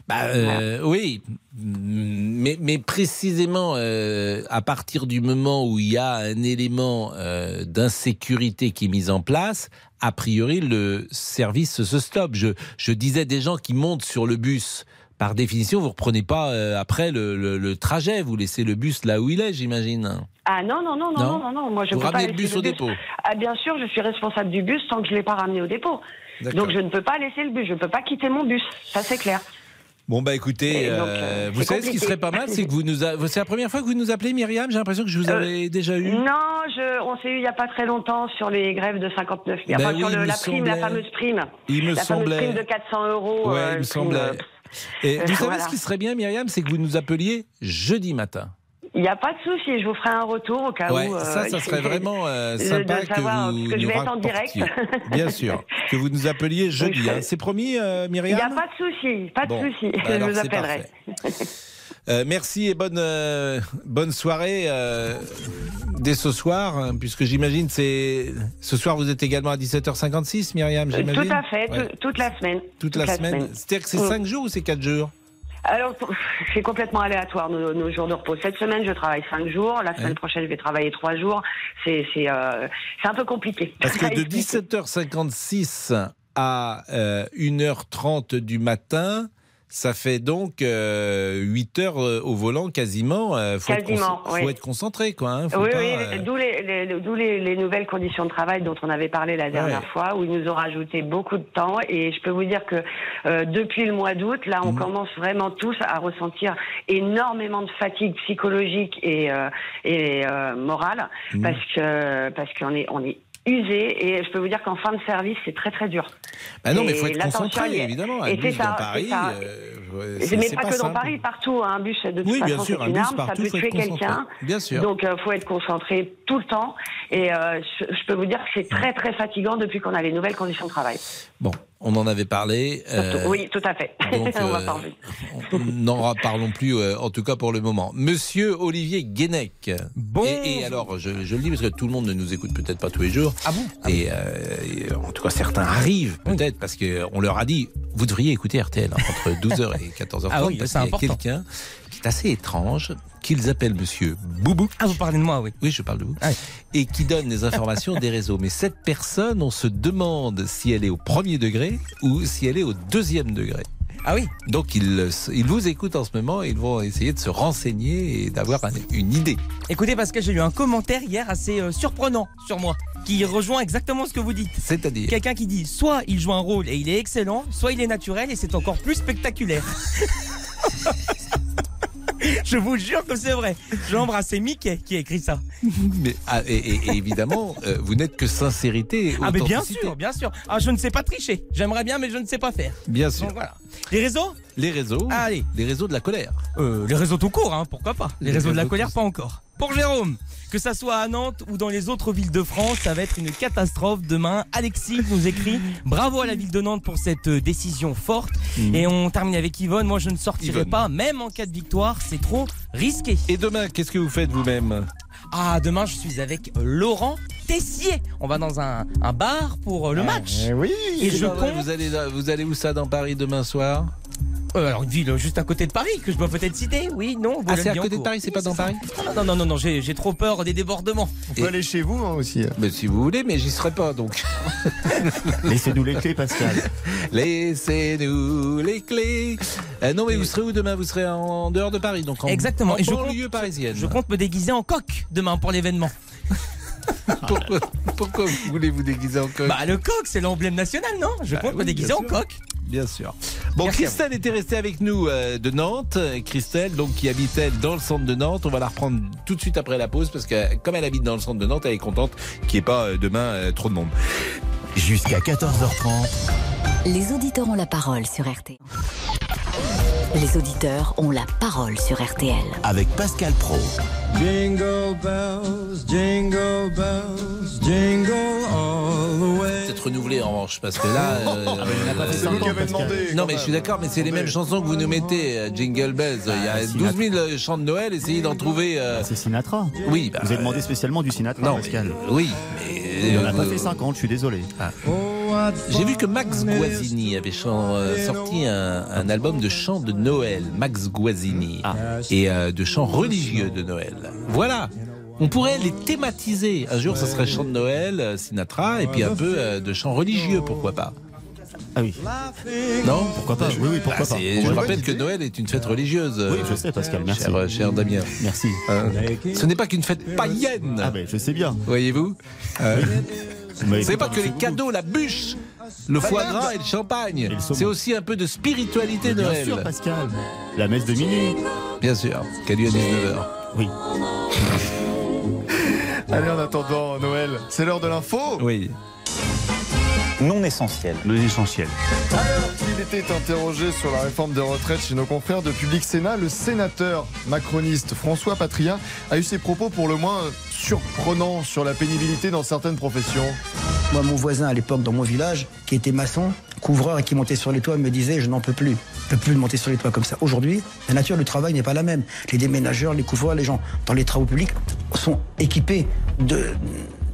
Bah, euh, Oui, mais, mais précisément euh, à partir du moment où il y a un élément euh, d'insécurité qui est mis en place, a priori le service se stoppe. Je, je disais des gens qui montent sur le bus. Par définition, vous reprenez pas euh, après le, le- le trajet, vous laissez le bus là où il est, j'imagine. Ah non, non, non, non, Non non, non, moi je Vous peux pas ramenez le laisser bus au dépôt Ah bien sûr, je suis responsable du bus tant que je l'ai pas ramené au dépôt. Donc je ne peux pas laisser le bus, je ne peux pas quitter mon bus, ça c'est clair. Bon bah écoutez, donc, euh, euh, vous savez ce qui serait pas mal, c'est que vous nous, a- c'est la première fois que vous nous appelez Myriam. J'ai l'impression que je vous Euh, avais déjà eu. Non, je, on s'est eu il n'y a pas très longtemps sur les grèves de 59 000. Ben Enfin, oui, sur il le- la prime, semblait. la fameuse prime. Il me la semblait. prime de 400 euros. Ouais, euh, il me le semblait. prime, Et euh, vous savez voilà. ce qui serait bien, Myriam, c'est que vous nous appeliez jeudi matin. Il n'y a pas de souci, je vous ferai un retour au cas Ouais, où. euh, ça, ça serait <laughs> vraiment euh, sympa de savoir, que vous parce que je nous vais être en direct. Bien sûr, <laughs> que vous nous appeliez jeudi. je- hein. C'est promis, euh, Il Myriam n'y a pas de souci, pas de Bon, souci. bah <laughs> je vous appellerai. Euh, merci et bonne, euh, bonne soirée euh, dès ce soir, hein, puisque j'imagine c'est ce soir vous êtes également à 17h56, Myriam, j'imagine Tout à fait, Ouais. toute la semaine. Toute la semaine. C'est-à-dire que c'est Mm. 5 jours ou c'est 4 jours? Alors, c'est complètement aléatoire nos, nos jours de repos. Cette semaine, je travaille 5 jours. La semaine Ouais. prochaine, je vais travailler 3 jours. C'est c'est c'est un peu compliqué. Parce que <laughs> de expliquer. 17h56 à euh, 1h30 du matin, ça fait donc 8 heures euh, au volant quasiment. euh, faut Quasiment, être, oui. faut être concentré, quoi. hein, Oui, pas, oui, euh, d'où les, les- d'où les, les nouvelles conditions de travail dont on avait parlé la dernière Ouais. fois, où ils nous ont rajouté beaucoup de temps. Et je peux vous dire que euh, depuis le mois d'août, là, on Mhm. commence vraiment tous à ressentir énormément de fatigue psychologique et, euh, et euh, morale, Mhm. parce que parce qu'on est on est usé. Et je peux vous dire qu'en fin de service, c'est très très dur. Ah non, mais il faut être concentré, évidemment. Un bus ça, dans Paris, euh, Mais pas, que dans. Paris, partout, hein, un bus de toute Oui, bien façon, sûr, c'est un une bus arme, partout, ça peut tuer quelqu'un. Bien sûr. Donc, il faut être concentré tout le temps. Et euh, je, je peux vous dire que c'est très, très fatigant depuis qu'on a les nouvelles conditions de travail. Bon, on en avait parlé. euh, oui, tout à fait. donc, <laughs> On va euh, on n'en reparlons plus, euh, en tout cas pour le moment. Monsieur Olivier Guénec. Bon. Et, et alors, je, je le dis parce que tout le monde ne nous écoute peut-être pas tous les jours. Ah bon? Et, euh, et en tout cas, certains arrivent peut-être parce qu'on leur a dit vous devriez écouter RTL hein, entre <laughs> 12h et 14h30 Ah oui, parce c'est qu'il y a important. quelqu'un qui est assez étrange, qu'ils appellent Monsieur Boubou. Ah, vous parlez de moi, oui. Oui, je parle de vous. Et qui donne les informations des réseaux. Mais cette personne, on se demande si elle est au premier degré ou si elle est au deuxième degré. Ah oui Donc ils, ils vous écoutent en ce moment et ils vont essayer de se renseigner et d'avoir un- une idée. Écoutez, parce que j'ai eu un commentaire hier assez euh, surprenant sur moi, qui rejoint exactement ce que vous dites. C'est-à-dire Quelqu'un qui dit soit il joue un rôle et il est excellent, soit il est naturel et c'est encore plus spectaculaire. <laughs> <laughs> Je vous jure que c'est vrai. J'embrasse c'est Mickey qui a écrit ça. Mais, ah, et, et- et évidemment, euh, vous n'êtes que sincérité Ah mais bien sûr, bien sûr. Ah je ne sais pas tricher. J'aimerais bien mais je ne sais pas faire. Bien sûr. Donc voilà. Les réseaux? Les réseaux Allez. Les réseaux de la colère. Euh, les réseaux tout court, hein, pourquoi pas. Les, Les réseaux de la colère, pas encore. Pour Jérôme, que ça soit à Nantes ou dans les autres villes de France, ça va être une catastrophe demain. Alexis nous écrit bravo à la ville de Nantes pour cette euh, décision forte. Mhm. Et on termine avec Yvonne. Moi, je ne sortirai Yvonne. pas, même en cas de victoire, c'est trop risqué. Et demain, qu'est-ce que vous faites vous-même? Ah, demain, je suis avec Laurent Tessier. On va dans un, un bar pour euh, le match. oui. Et je compte. Vous allez, vous allez où ça dans Paris demain soir? Euh, alors, une ville juste à côté de Paris que je dois peut-être citer. Oui, non. Ah, c'est à côté de. Paris, c'est pas dans Paris Non, non, non, non, j'ai j'ai trop peur des débordements. On peut aller chez vous hein, aussi. Mais si vous voulez, mais j'y serai pas donc. <laughs> Laissez-nous les clés, Pascal. Laissez-nous les clés. Euh, non, mais vous serez où demain? Vous serez en dehors de Paris, donc en, Exactement. En Et je banlieue compte- parisienne. Je compte me déguiser en coq demain pour l'événement. <laughs> pourquoi, pourquoi vous voulez vous déguiser en coq? Bah le coq, c'est l'emblème national, non? Je compte me oui, déguiser en coq. Bien sûr. Bon, Merci Christelle était restée avec nous euh, de Nantes. Christelle, donc qui habite elle dans le centre de Nantes. On va la reprendre tout de suite après la pause parce que comme elle habite dans le centre de Nantes, elle est contente qu'il n'y ait pas euh, demain euh, trop de monde. Jusqu'à 14h30. Les auditeurs ont la parole sur RTL. Les auditeurs ont la parole sur RTL. Avec Pascal Pro. Jingle bells, jingle bells, jingle all the way. Peut-être renouvelé en revanche parce que là. <laughs> euh, euh, C'est vous qui avez demandé. Non, mais je suis d'accord, mais c'est les mêmes chansons que vous nous mettez, euh, Jingle Bells. Il y a 12 000 chants de Noël, essayez d'en trouver. euh, C'est Sinatra. Oui, bah, Vous avez demandé spécialement du Sinatra, Non, Pascal. mais- oui, mais. Il n'en a pas euh, fait 50, je suis désolé. J'ai vu que Max Guazzini avait euh, sorti un, un album de chants de Noël, Max Guazzini, et euh, de chants religieux de Noël. Voilà. On pourrait les thématiser. Un jour, ça serait chant de Noël, euh, Sinatra, et puis un peu euh, de chants religieux, pourquoi pas Ah oui. Non? Pourquoi pas? Oui, oui, pourquoi Bah, pas. Je rappelle que Noël est une fête religieuse. Oui, je sais, Pascal, merci. Cher, cher Damien. Merci. Hein? Ce n'est pas qu'une fête païenne. Ah ben, je sais bien. Voyez-vous? Euh, C'est pas que les cadeaux, la bûche Le foie gras et le champagne. C'est aussi un peu de spiritualité bien Noël. sûr, Pascal. La messe de minuit. Bien sûr, qui a lieu à 19h. Oui. <laughs> Allez, en attendant Noël, c'est l'heure de l'info. Oui. Non essentiel. Non essentiel. Alors qu'il était interrogé sur la réforme des retraites chez nos confrères de Public Sénat, le sénateur macroniste François Patria a eu ses propos pour le moins surprenants sur la pénibilité dans certaines professions. Moi, mon voisin à l'époque dans mon village, qui était maçon, couvreur et qui montait sur les toits, me disait Je n'en peux plus. Je peux plus monter sur les toits comme ça. Aujourd'hui, la nature du travail n'est pas la même. Les déménageurs, les couvreurs, les gens dans les travaux publics sont équipés de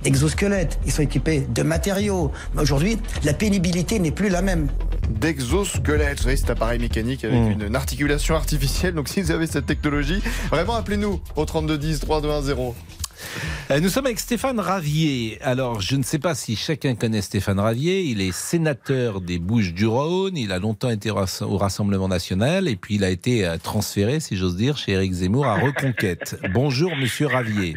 d'exosquelettes, ils sont équipés de matériaux. Mais Aujourd'hui, la pénibilité n'est plus la même. D'exosquelette, vous savez, cet appareil mécanique avec une, une articulation artificielle. Donc si vous avez cette technologie, vraiment appelez-nous au 3210 3210. Euh, Nous sommes avec Stéphane Ravier. Alors, je ne sais pas si chacun connaît Stéphane Ravier. Il est sénateur des Bouches-du-Rhône. Il a longtemps été au Rass- au Rassemblement national et puis il a été euh, transféré, si j'ose dire, chez Éric Zemmour à Reconquête. <laughs> Bonjour, monsieur Ravier.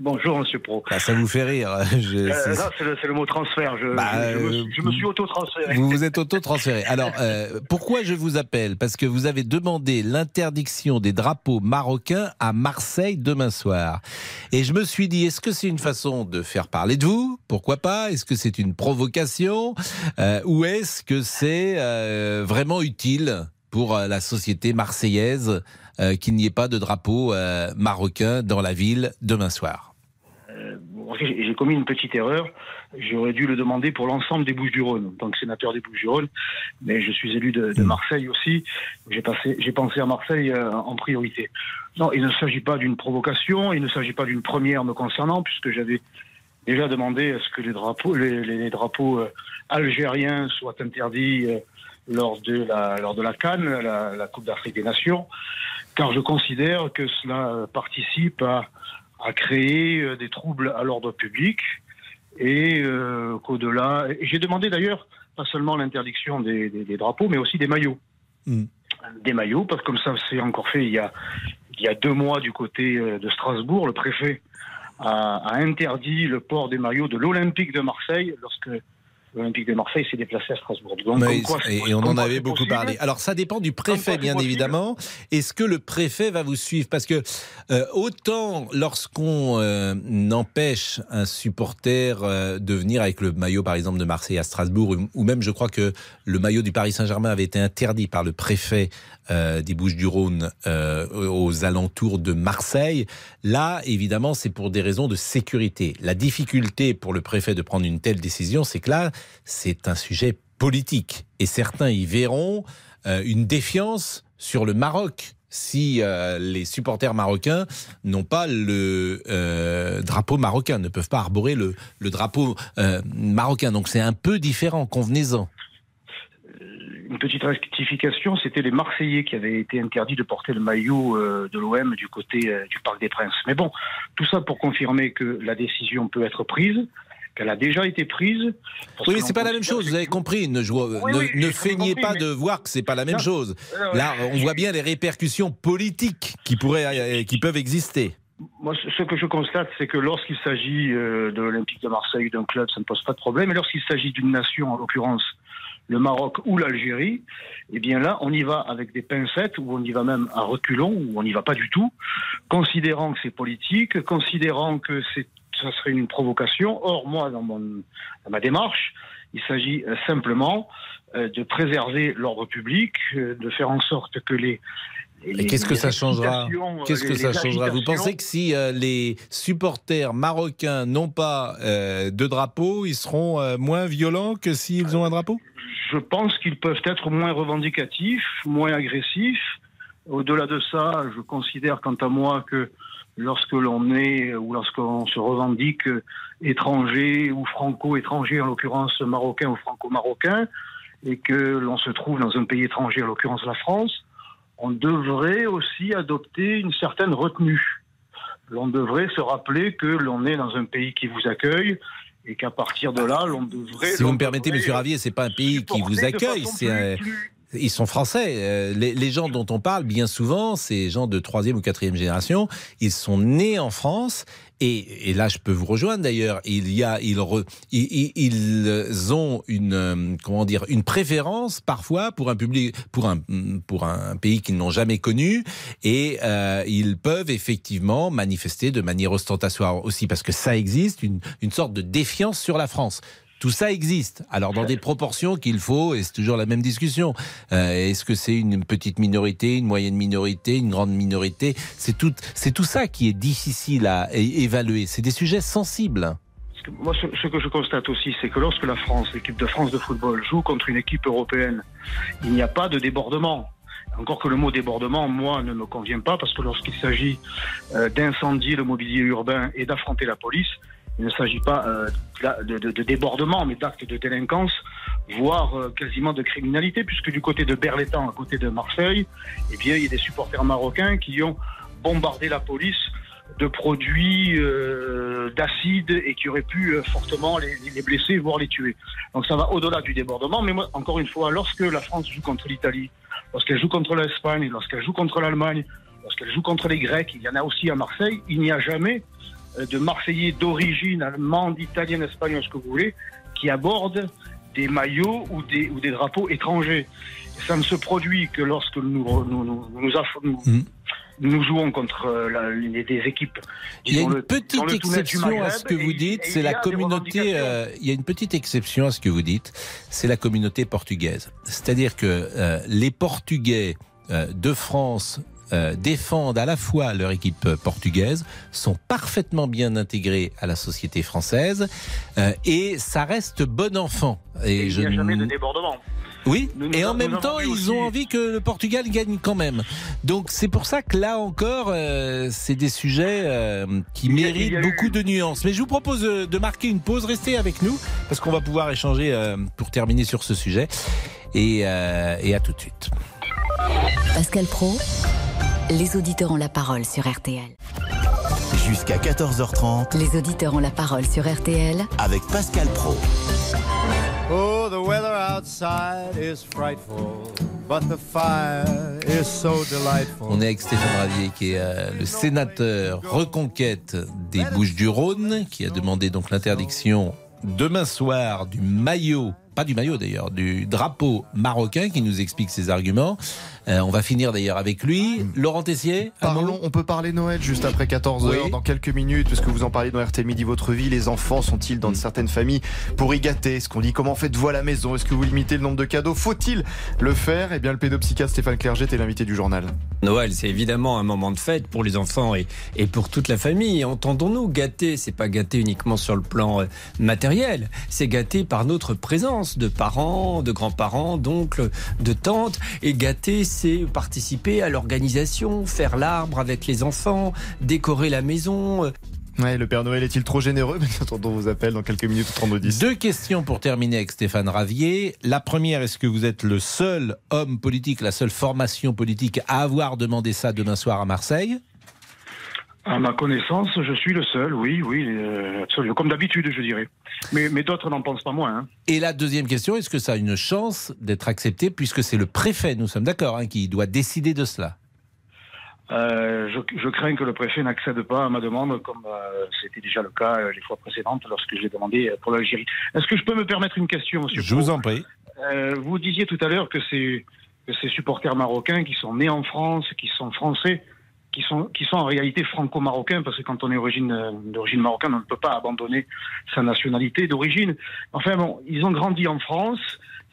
Bonjour, monsieur Pro. Ah, ça vous fait rire. Je- Euh, c'est- le, mot transfert. Je, Bah, je- je me, euh, je me suis auto-transféré. Vous vous êtes <laughs> auto-transféré. Alors, euh, pourquoi je vous appelle? Parce que vous avez demandé l'interdiction des drapeaux marocains à Marseille demain soir. Et je me suis dit, est-ce que c'est une façon de faire parler de vous? Pourquoi pas? Est-ce que c'est une provocation? Euh, Ou est-ce que c'est euh, vraiment utile pour euh, la société marseillaise euh, qu'il n'y ait pas de drapeau marocain dans la ville demain soir? J'ai commis une petite erreur. J'aurais dû le demander pour l'ensemble des Bouches-du-Rhône, en tant que sénateur des Bouches-du-Rhône. Mais je suis élu de, de Marseille aussi. J'ai pensé à Marseille en priorité. Non, il ne s'agit pas d'une provocation. Il ne s'agit pas d'une première me concernant, puisque j'avais déjà demandé à ce que les drapeaux, les, drapeaux euh, algériens soient interdits euh, lors de la lors de la Cannes, la, la Coupe d'Afrique des Nations, car je considère que cela participe à, à créer euh, des troubles à l'ordre public et euh, qu'au-delà. J'ai demandé d'ailleurs pas seulement l'interdiction des, des- des drapeaux, mais aussi des maillots. Des maillots, parce que comme ça c'est encore fait il y a il y a deux mois du côté euh, de Strasbourg, le préfet a, interdit le port des maillots de l'Olympique de Marseille lorsque l'Olympique de Marseille s'est déplacé à Strasbourg. Donc, quoi, et, et on en avait beaucoup possible. parlé. Alors ça dépend du préfet, bien possible. évidemment. Est-ce que le préfet va vous suivre? Parce que euh, autant lorsqu'on euh, empêche un supporter euh, de venir avec le maillot, par exemple, de Marseille à Strasbourg, ou, ou même je crois que le maillot du Paris Saint-Germain avait été interdit par le préfet euh, des Bouches-du-Rhône euh, aux alentours de Marseille. Là, évidemment, c'est pour des raisons de sécurité. La difficulté pour le préfet de prendre une telle décision, c'est que là, c'est un sujet politique. Et certains y verront euh, une défiance sur le Maroc si les supporters marocains n'ont pas le drapeau marocain, ne peuvent pas arborer le, drapeau marocain. Donc c'est un peu différent, convenez-en. Une petite rectification, c'était les Marseillais qui avaient été interdits de porter le maillot euh, de l'OM du côté euh, du Parc des Princes. Mais bon, tout ça pour confirmer que la décision peut être prise, qu'elle a déjà été prise. Oui, c'est pas la même chose, vous avez compris. Ne, jouez- Oui, ne, oui, ne j'ai feignez compris, pas mais- de voir que c'est pas la même Non. chose. Euh, Là, on voit bien les répercussions politiques qui, pourraient, euh, qui peuvent exister. Moi, ce- que je constate, c'est que lorsqu'il s'agit de l'Olympique de Marseille d'un club, ça ne pose pas de problème. Et lorsqu'il s'agit d'une nation, en l'occurrence le Maroc ou l'Algérie, eh bien là, on y va avec des pincettes ou on y va même à reculons ou on n'y va pas du tout, considérant que c'est politique, considérant que c'est, ça serait une provocation. Or, moi, dans, mon, dans ma démarche, il s'agit euh, simplement euh, de préserver l'ordre public, euh, de faire en sorte que les Et qu'est-ce que ça changera Qu'est-ce que ça changera Vous pensez que si euh, les supporters marocains n'ont pas de drapeau, ils seront moins violents que s'ils ont un drapeau? Je pense qu'ils peuvent être moins revendicatifs, moins agressifs. Au-delà de ça, je considère quant à moi que lorsque l'on est ou lorsqu'on se revendique étranger ou franco-étranger, en l'occurrence marocain ou franco-marocain, et que l'on se trouve dans un pays étranger, en l'occurrence la France, on devrait aussi adopter une certaine retenue. L'on devrait se rappeler que l'on est dans un pays qui vous accueille et qu'à partir de là, l'on devrait... Si vous me permettez, Monsieur Ravier, c'est pas un pays qui vous accueille, c'est un, Ils sont français. Euh, Les, les gens dont on parle, bien souvent, ces gens de troisième ou quatrième génération, ils sont nés en France. Et, et là, je peux vous rejoindre d'ailleurs. Il y a, ils, re- ils, ils- ont une, euh, comment dire, une préférence parfois pour un public, pour un, pour un pays qu'ils n'ont jamais connu, et euh, ils peuvent effectivement manifester de manière ostentatoire aussi, parce que ça existe, une, une sorte de défiance sur la France. Tout ça existe. Alors dans des proportions qu'il faut, et c'est toujours la même discussion. Euh, Est-ce que c'est une petite minorité, une moyenne minorité, une grande minorité? C'est tout, ça qui est difficile à évaluer. C'est des sujets sensibles. Moi, ce, ce que je constate aussi, c'est que lorsque la France, l'équipe de France de football, joue contre une équipe européenne, il n'y a pas de débordement. Encore que le mot débordement, moi, ne me convient pas, parce que lorsqu'il s'agit euh, d'incendier le mobilier urbain et d'affronter la police, il ne s'agit pas euh, de, de- de débordement, mais d'actes de délinquance, voire euh, quasiment de criminalité, puisque du côté de Berlétan, à côté de Marseille, eh il y a des supporters marocains qui ont bombardé la police de produits euh, d'acide et qui auraient pu fortement les, les blesser, voire les tuer. Donc ça va au-delà du débordement. Mais moi, encore une fois, lorsque la France joue contre l'Italie, lorsqu'elle joue contre l'Espagne, lorsqu'elle joue contre l'Allemagne, lorsqu'elle joue contre les Grecs, il y en a aussi à Marseille, il n'y a jamais de Marseillais d'origine allemande, italienne, espagnole, ce que vous voulez, qui abordent des maillots ou des, ou des drapeaux étrangers. Ça ne se produit que lorsque nous, nous, nous jouons contre euh, la- les- des équipes. Il y a une le- petite exception à ce que vous dites, c'est la communauté. euh, il y a une petite exception à ce que vous dites, c'est la communauté portugaise. C'est-à-dire que euh, les Portugais euh, de France euh, défendent à la fois leur équipe portugaise, sont parfaitement bien intégrés à la société française, euh, et ça reste bon enfant. Et, il je n'y a jamais ne- de débordement. oui, Nous- nous et en même temps, ils ont envie que le Portugal gagne quand même. Donc c'est pour ça que là encore, euh, c'est des sujets euh, qui Il méritent il beaucoup de nuances. Mais je vous propose de marquer une pause, restez avec nous, parce qu'on va pouvoir échanger euh, pour terminer sur ce sujet. Et, et à tout de suite. Pascal Pro, les auditeurs ont la parole sur RTL. Jusqu'à 14h30 Les auditeurs ont la parole sur RTL avec Pascal Pro. Oh, the weather outside is frightful, but the fire is so delightful. On est avec Stéphane Ravier, qui est euh, le sénateur reconquête des Bouches-du-Rhône, qui a demandé donc l'interdiction demain soir du maillot, du maillot d'ailleurs, du drapeau marocain, qui nous explique ses arguments. Euh, on va finir d'ailleurs avec lui. Laurent Tessier, un mot Parlons, on peut parler Noël juste après 14h, Oui. dans quelques minutes, puisque vous en parlez dans RTL Midi, votre vie. Les enfants sont-ils dans certaines familles pour y gâter? Ce qu'on dit, comment faites-vous à la maison? Est-ce que vous limitez le nombre de cadeaux? Faut-il le faire? Eh bien, le pédopsychiatre Stéphane Clerget est l'invité du journal. Noël, c'est évidemment un moment de fête pour les enfants et, et pour toute la famille. Entendons-nous, gâter, c'est pas gâter uniquement sur le plan euh, matériel, c'est gâter par notre présence de parents, de grands-parents, d'oncles, de tantes. Et gâter, c'est participer à l'organisation, faire l'arbre avec les enfants, décorer la maison. Ouais, le Père Noël est-il trop généreux <laughs> Mais attendons vos appels dans quelques minutes au 3210. Deux questions pour terminer avec Stéphane Ravier. La première, est-ce que vous êtes le seul homme politique, la seule formation politique à avoir demandé ça demain soir à Marseille? À ma connaissance, je suis le seul, oui, oui, euh, absolument. Comme d'habitude, je dirais. Mais, mais d'autres n'en pensent pas moins. hein. Et la deuxième question, est-ce que ça a une chance d'être accepté puisque c'est le préfet, nous sommes d'accord, hein, qui doit décider de cela? Euh, je, je crains que le préfet n'accède pas à ma demande, comme euh, c'était déjà le cas euh, les fois précédentes lorsque je l'ai demandé pour l'Algérie. Est-ce que je peux me permettre une question, monsieur Je Pro vous en prie. Euh, Vous disiez tout à l'heure que ces, que ces supporters marocains qui sont nés en France, qui sont français, qui sont, qui sont en réalité franco-marocains, parce que quand on est d'origine euh, d'origine marocaine, on ne peut pas abandonner sa nationalité d'origine. Enfin bon, ils ont grandi en France,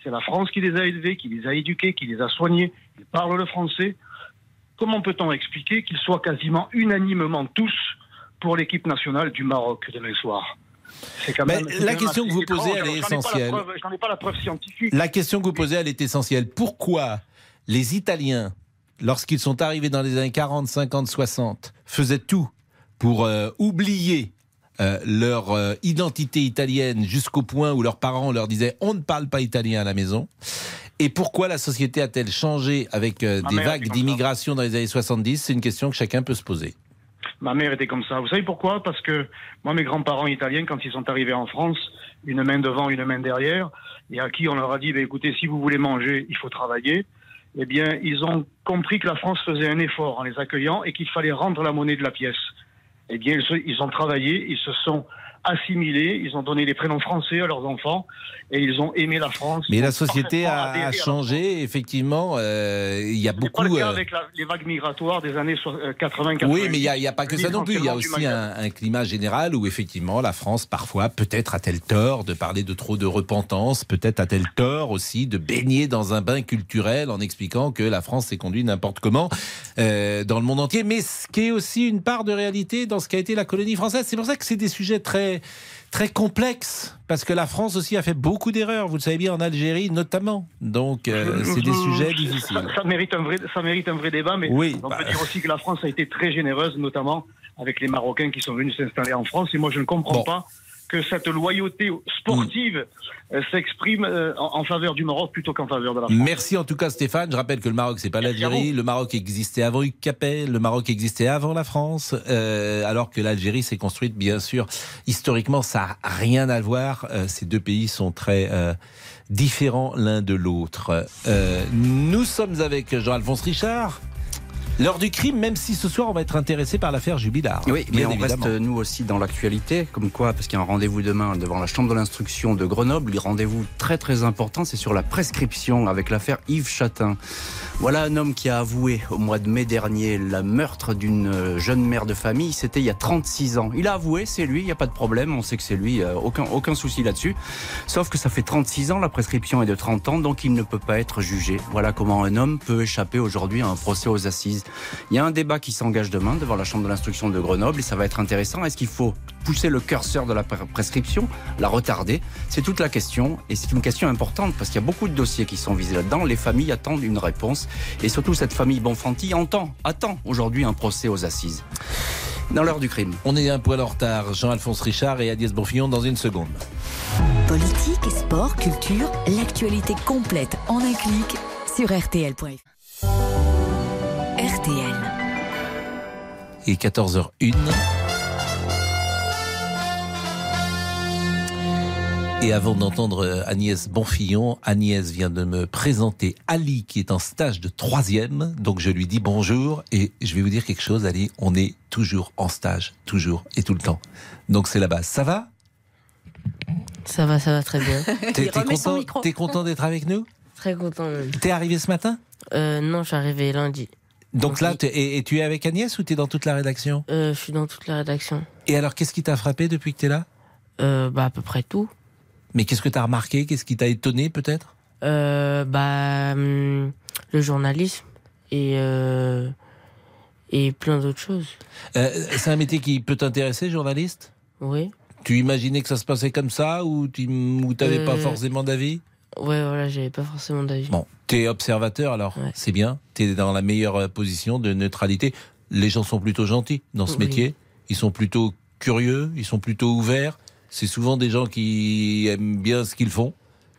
c'est la France qui les a élevés, qui les a éduqués, qui les a soignés, ils parlent le français. Comment peut-on expliquer qu'ils soient quasiment unanimement tous pour l'équipe nationale du Maroc demain soir? Quand même- la question que vous posez, étrange. elle est J'en ai essentielle. ai pas la preuve scientifique. La question que vous posez, elle est essentielle. Pourquoi les Italiens, lorsqu'ils sont arrivés dans les années 40, 50, 60, faisaient tout pour euh, oublier euh, leur euh, identité italienne jusqu'au point où leurs parents leur disaient on ne parle pas italien à la maison et pourquoi la société a-t-elle changé avec euh, des vagues d'immigration dans les années 70 C'est une question que chacun peut se poser. Ma mère était comme ça. Vous savez pourquoi? Parce que moi, mes grands-parents italiens, quand ils sont arrivés en France, une main devant, une main derrière, et à qui on leur a dit, bah, écoutez, si vous voulez manger, il faut travailler. Eh bien, ils ont compris que la France faisait un effort en les accueillant et qu'il fallait rendre la monnaie de la pièce. Eh bien, ils, ont travaillé, ils se sont assimilés, ils ont donné des prénoms français à leurs enfants et ils ont aimé la France. Mais la société a, changé, effectivement. euh, Il y a beaucoup. pas le cas euh, avec la- les vagues migratoires des années euh, 80-90. Oui, mais il n'y a, pas que ça non plus. Il y a aussi un, un climat général où effectivement la France, parfois, peut-être a-t-elle tort de parler de trop de repentance, peut-être a-t-elle tort aussi de baigner dans un bain culturel en expliquant que la France s'est conduite n'importe comment euh, dans le monde entier. Mais ce qui est aussi une part de réalité dans ce qu'a été la colonie française. C'est pour ça que c'est des sujets très très complexes parce que la France aussi a fait beaucoup d'erreurs. Vous le savez bien en Algérie notamment. Donc euh, c'est des sujets difficiles. Ça, mérite un vrai, ça mérite un vrai débat, mais Oui, on bah. peut dire aussi que la France a été très généreuse, notamment avec les Marocains qui sont venus s'installer en France. Et moi, je ne comprends pas que cette loyauté sportive euh, s'exprime euh, en, en faveur du Maroc plutôt qu'en faveur de la France. Merci en tout cas Stéphane. Je rappelle que le Maroc c'est pas l'Algérie. Le Maroc existait avant Capet. Le Maroc existait avant la France. Euh, alors que l'Algérie s'est construite bien sûr historiquement ça a rien à voir. Euh, ces deux pays sont très euh, différents l'un de l'autre. Nous sommes avec Jean-Alphonse Richard. L'heure du crime, même si ce soir on va être intéressé par l'affaire Jubilard. Oui, mais on évidemment. reste nous aussi dans l'actualité, comme quoi, parce qu'il y a un rendez-vous demain devant la Chambre de l'instruction de Grenoble. Le rendez-vous très très important, c'est sur la prescription avec l'affaire Yves Chatin. Voilà un homme qui a avoué au mois de mai dernier le meurtre d'une euh, jeune mère de famille. C'était il y a 36 ans. Il a avoué, c'est lui, il n'y a pas de problème, on sait que c'est lui, euh, aucun, aucun souci là-dessus. Sauf que ça fait 36 ans, la prescription est de 30 ans, donc il ne peut pas être jugé. Voilà comment un homme peut échapper aujourd'hui à un procès aux assises. Il y a un débat qui s'engage demain devant la Chambre de l'instruction de Grenoble et ça va être intéressant. Est-ce qu'il faut pousser le curseur de la pre- prescription, la retarder? C'est toute la question et c'est une question importante parce qu'il y a beaucoup de dossiers qui sont visés là-dedans. Les familles attendent une réponse et surtout cette famille Bonfanti entend, attend aujourd'hui un procès aux assises. Dans l'heure du crime. On est un poil en retard. Jean-Alphonse Richard et Agnès Bonfillon dans une seconde. Politique, sport, culture, l'actualité complète en un clic sur rtl.fr. RTL. Et 14h01. Et avant d'entendre euh, Agnès Bonfillon, Agnès vient de me présenter Ali qui est en stage de troisième. Donc je lui dis bonjour et je vais vous dire quelque chose Ali, on est toujours en stage, toujours et tout le temps. Donc c'est la base. Ça va? Ça va, ça va très bien. <laughs> T'es content, t'es content d'être avec nous? Très content même. T'es arrivé ce matin? Euh, Non, je suis arrivé lundi. Donc là, t'es- et, et tu es avec Agnès ou t'es dans toute la rédaction Euh, je suis dans toute la rédaction. Et alors qu'est-ce qui t'a frappé depuis que t'es là? Euh, Bah à peu près tout. Mais qu'est-ce que t'as remarqué? Qu'est-ce qui t'a étonné peut-être? Euh, bah hum, le journalisme et euh, et plein d'autres choses. C'est un métier qui peut t'intéresser, journaliste? Oui. Tu imaginais que ça se passait comme ça ou tu ou t'avais pas forcément d'avis? Ouais, voilà, j'avais pas forcément d'avis. Bon, t'es observateur alors, c'est bien. T'es dans la meilleure euh, position de neutralité. Les gens sont plutôt gentils dans ce Oui. métier. Ils sont plutôt curieux, ils sont plutôt ouverts. C'est souvent des gens qui aiment bien ce qu'ils font,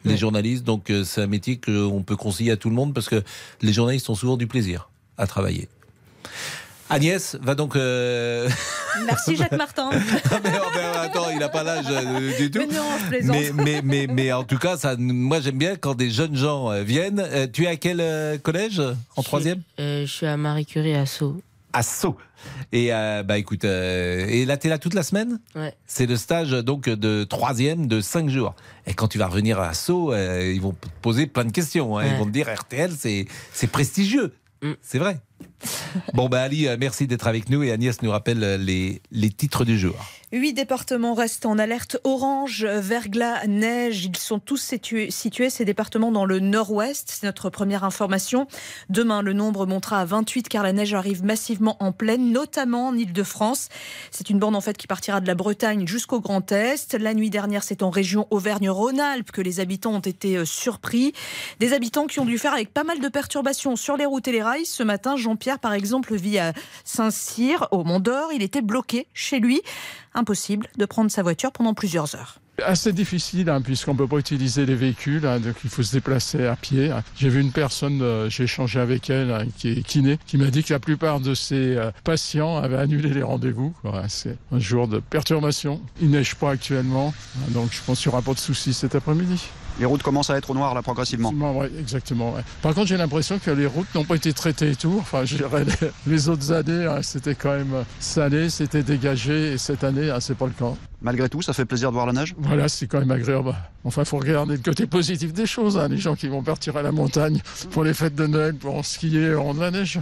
les journalistes. Donc euh, c'est un métier qu'on peut conseiller à tout le monde parce que les journalistes ont souvent du plaisir à travailler. Agnès va donc. euh, <laughs> Merci Jacques Martin. <laughs> Ah, mais, oh, mais, attends, il n'a pas l'âge euh, du tout. Mais non, je plaisante. Mais, mais, mais, mais en tout cas, ça, moi j'aime bien quand des jeunes gens euh, viennent. Euh, tu es à quel euh, collège En troisième? Euh, je suis à Marie Curie à Sceaux. À Sceaux. Et euh, bah écoute, euh, et là t'es là toute la semaine? Ouais. C'est le stage donc de troisième de cinq jours. Et quand tu vas revenir à Sceaux, euh, ils vont te poser plein de questions. hein. Ils vont te dire RTL, c'est c'est prestigieux. C'est vrai. Bon bah Ali, euh, merci d'être avec nous et Agnès nous rappelle euh, les, les titres du jour. Huit départements restent en alerte orange, verglas, neige. Ils sont tous situés, situés, ces départements, dans le nord-ouest. C'est notre première information. Demain, le nombre montera à 28 car la neige arrive massivement en plaine, notamment en Ile-de-France. C'est une bande en fait qui partira de la Bretagne jusqu'au Grand Est. La nuit dernière, c'est en région Auvergne-Rhône-Alpes que les habitants ont été euh, surpris. Des habitants qui ont dû faire avec pas mal de perturbations sur les routes et les rails. Ce matin, Jean-Pierre, par exemple, vit à Saint-Cyr, au Mont d'Or. Il était bloqué chez lui. Impossible de prendre sa voiture pendant plusieurs heures. Assez difficile, hein, puisqu'on ne peut pas utiliser les véhicules, hein, donc il faut se déplacer à pied. J'ai vu une personne, euh, j'ai échangé avec elle, hein, qui est kiné, qui m'a dit que la plupart de ses euh, patients avaient annulé les rendez-vous. C'est un jour de perturbation. Il neige pas actuellement, donc je pense qu'il n'y aura pas de soucis cet après-midi. Les routes commencent à être au noir là progressivement. Ouais, exactement. ouais. Par contre, j'ai l'impression que les routes n'ont pas été traitées et tout. Enfin, je dirais les, les autres années, hein, c'était quand même salé, c'était dégagé, et cette année, hein, c'est pas le cas. Malgré tout, ça fait plaisir de voir la neige? Voilà, c'est quand même agréable. Enfin, il faut regarder le côté positif des choses. hein. Les gens qui vont partir à la montagne pour les fêtes de Noël, pour skier, auront de la neige.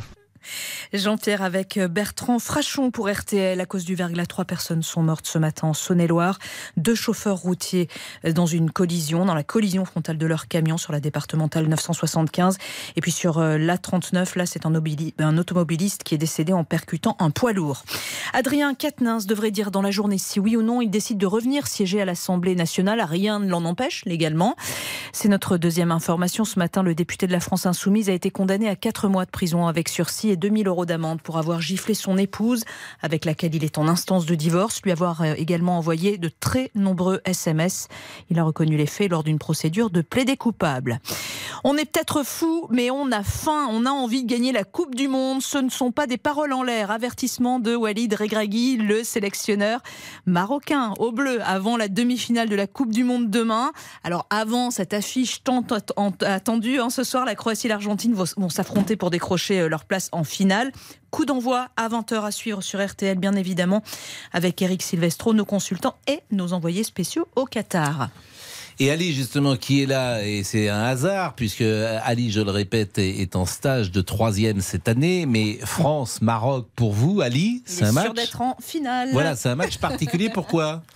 Jean-Pierre avec Bertrand Frachon pour RTL. À cause du verglas, trois personnes sont mortes ce matin en Saône-et-Loire. Deux chauffeurs routiers dans une collision, dans la collision frontale de leur camion sur la départementale 975. Et puis sur euh, l'A39, là, c'est un, obili- un automobiliste qui est décédé en percutant un poids lourd. Adrien Quatennens devrait dire dans la journée si oui ou non il décide de revenir siéger à l'Assemblée nationale. Rien ne l'en empêche légalement. C'est notre deuxième information. Ce matin, le député de la France Insoumise a été condamné à quatre mois de prison avec sursis 2000 euros d'amende pour avoir giflé son épouse, avec laquelle il est en instance de divorce, lui avoir euh, également envoyé de très nombreux SMS. Il a reconnu les faits lors d'une procédure de plaidé coupable. On est peut-être fou, mais on a faim, on a envie de gagner la Coupe du Monde. Ce ne sont pas des paroles en l'air. Avertissement de Walid Regragui, le sélectionneur marocain au bleu, avant la demi-finale de la Coupe du Monde demain. Alors avant cette affiche tant att- attendue, hein, ce soir, la Croatie et l'Argentine vont, vont s'affronter pour décrocher euh, leur place en finale. Coup d'envoi à 20h à suivre sur RTL, bien évidemment, avec Eric Silvestro, nos consultants et nos envoyés spéciaux au Qatar. Et Ali, justement, qui est là, et c'est un hasard, puisque Ali, je le répète, est, est en stage de troisième cette année, mais France-Maroc, pour vous, Ali, c'est est un sûr match d'être en finale. Voilà, c'est un match particulier, pourquoi? <laughs>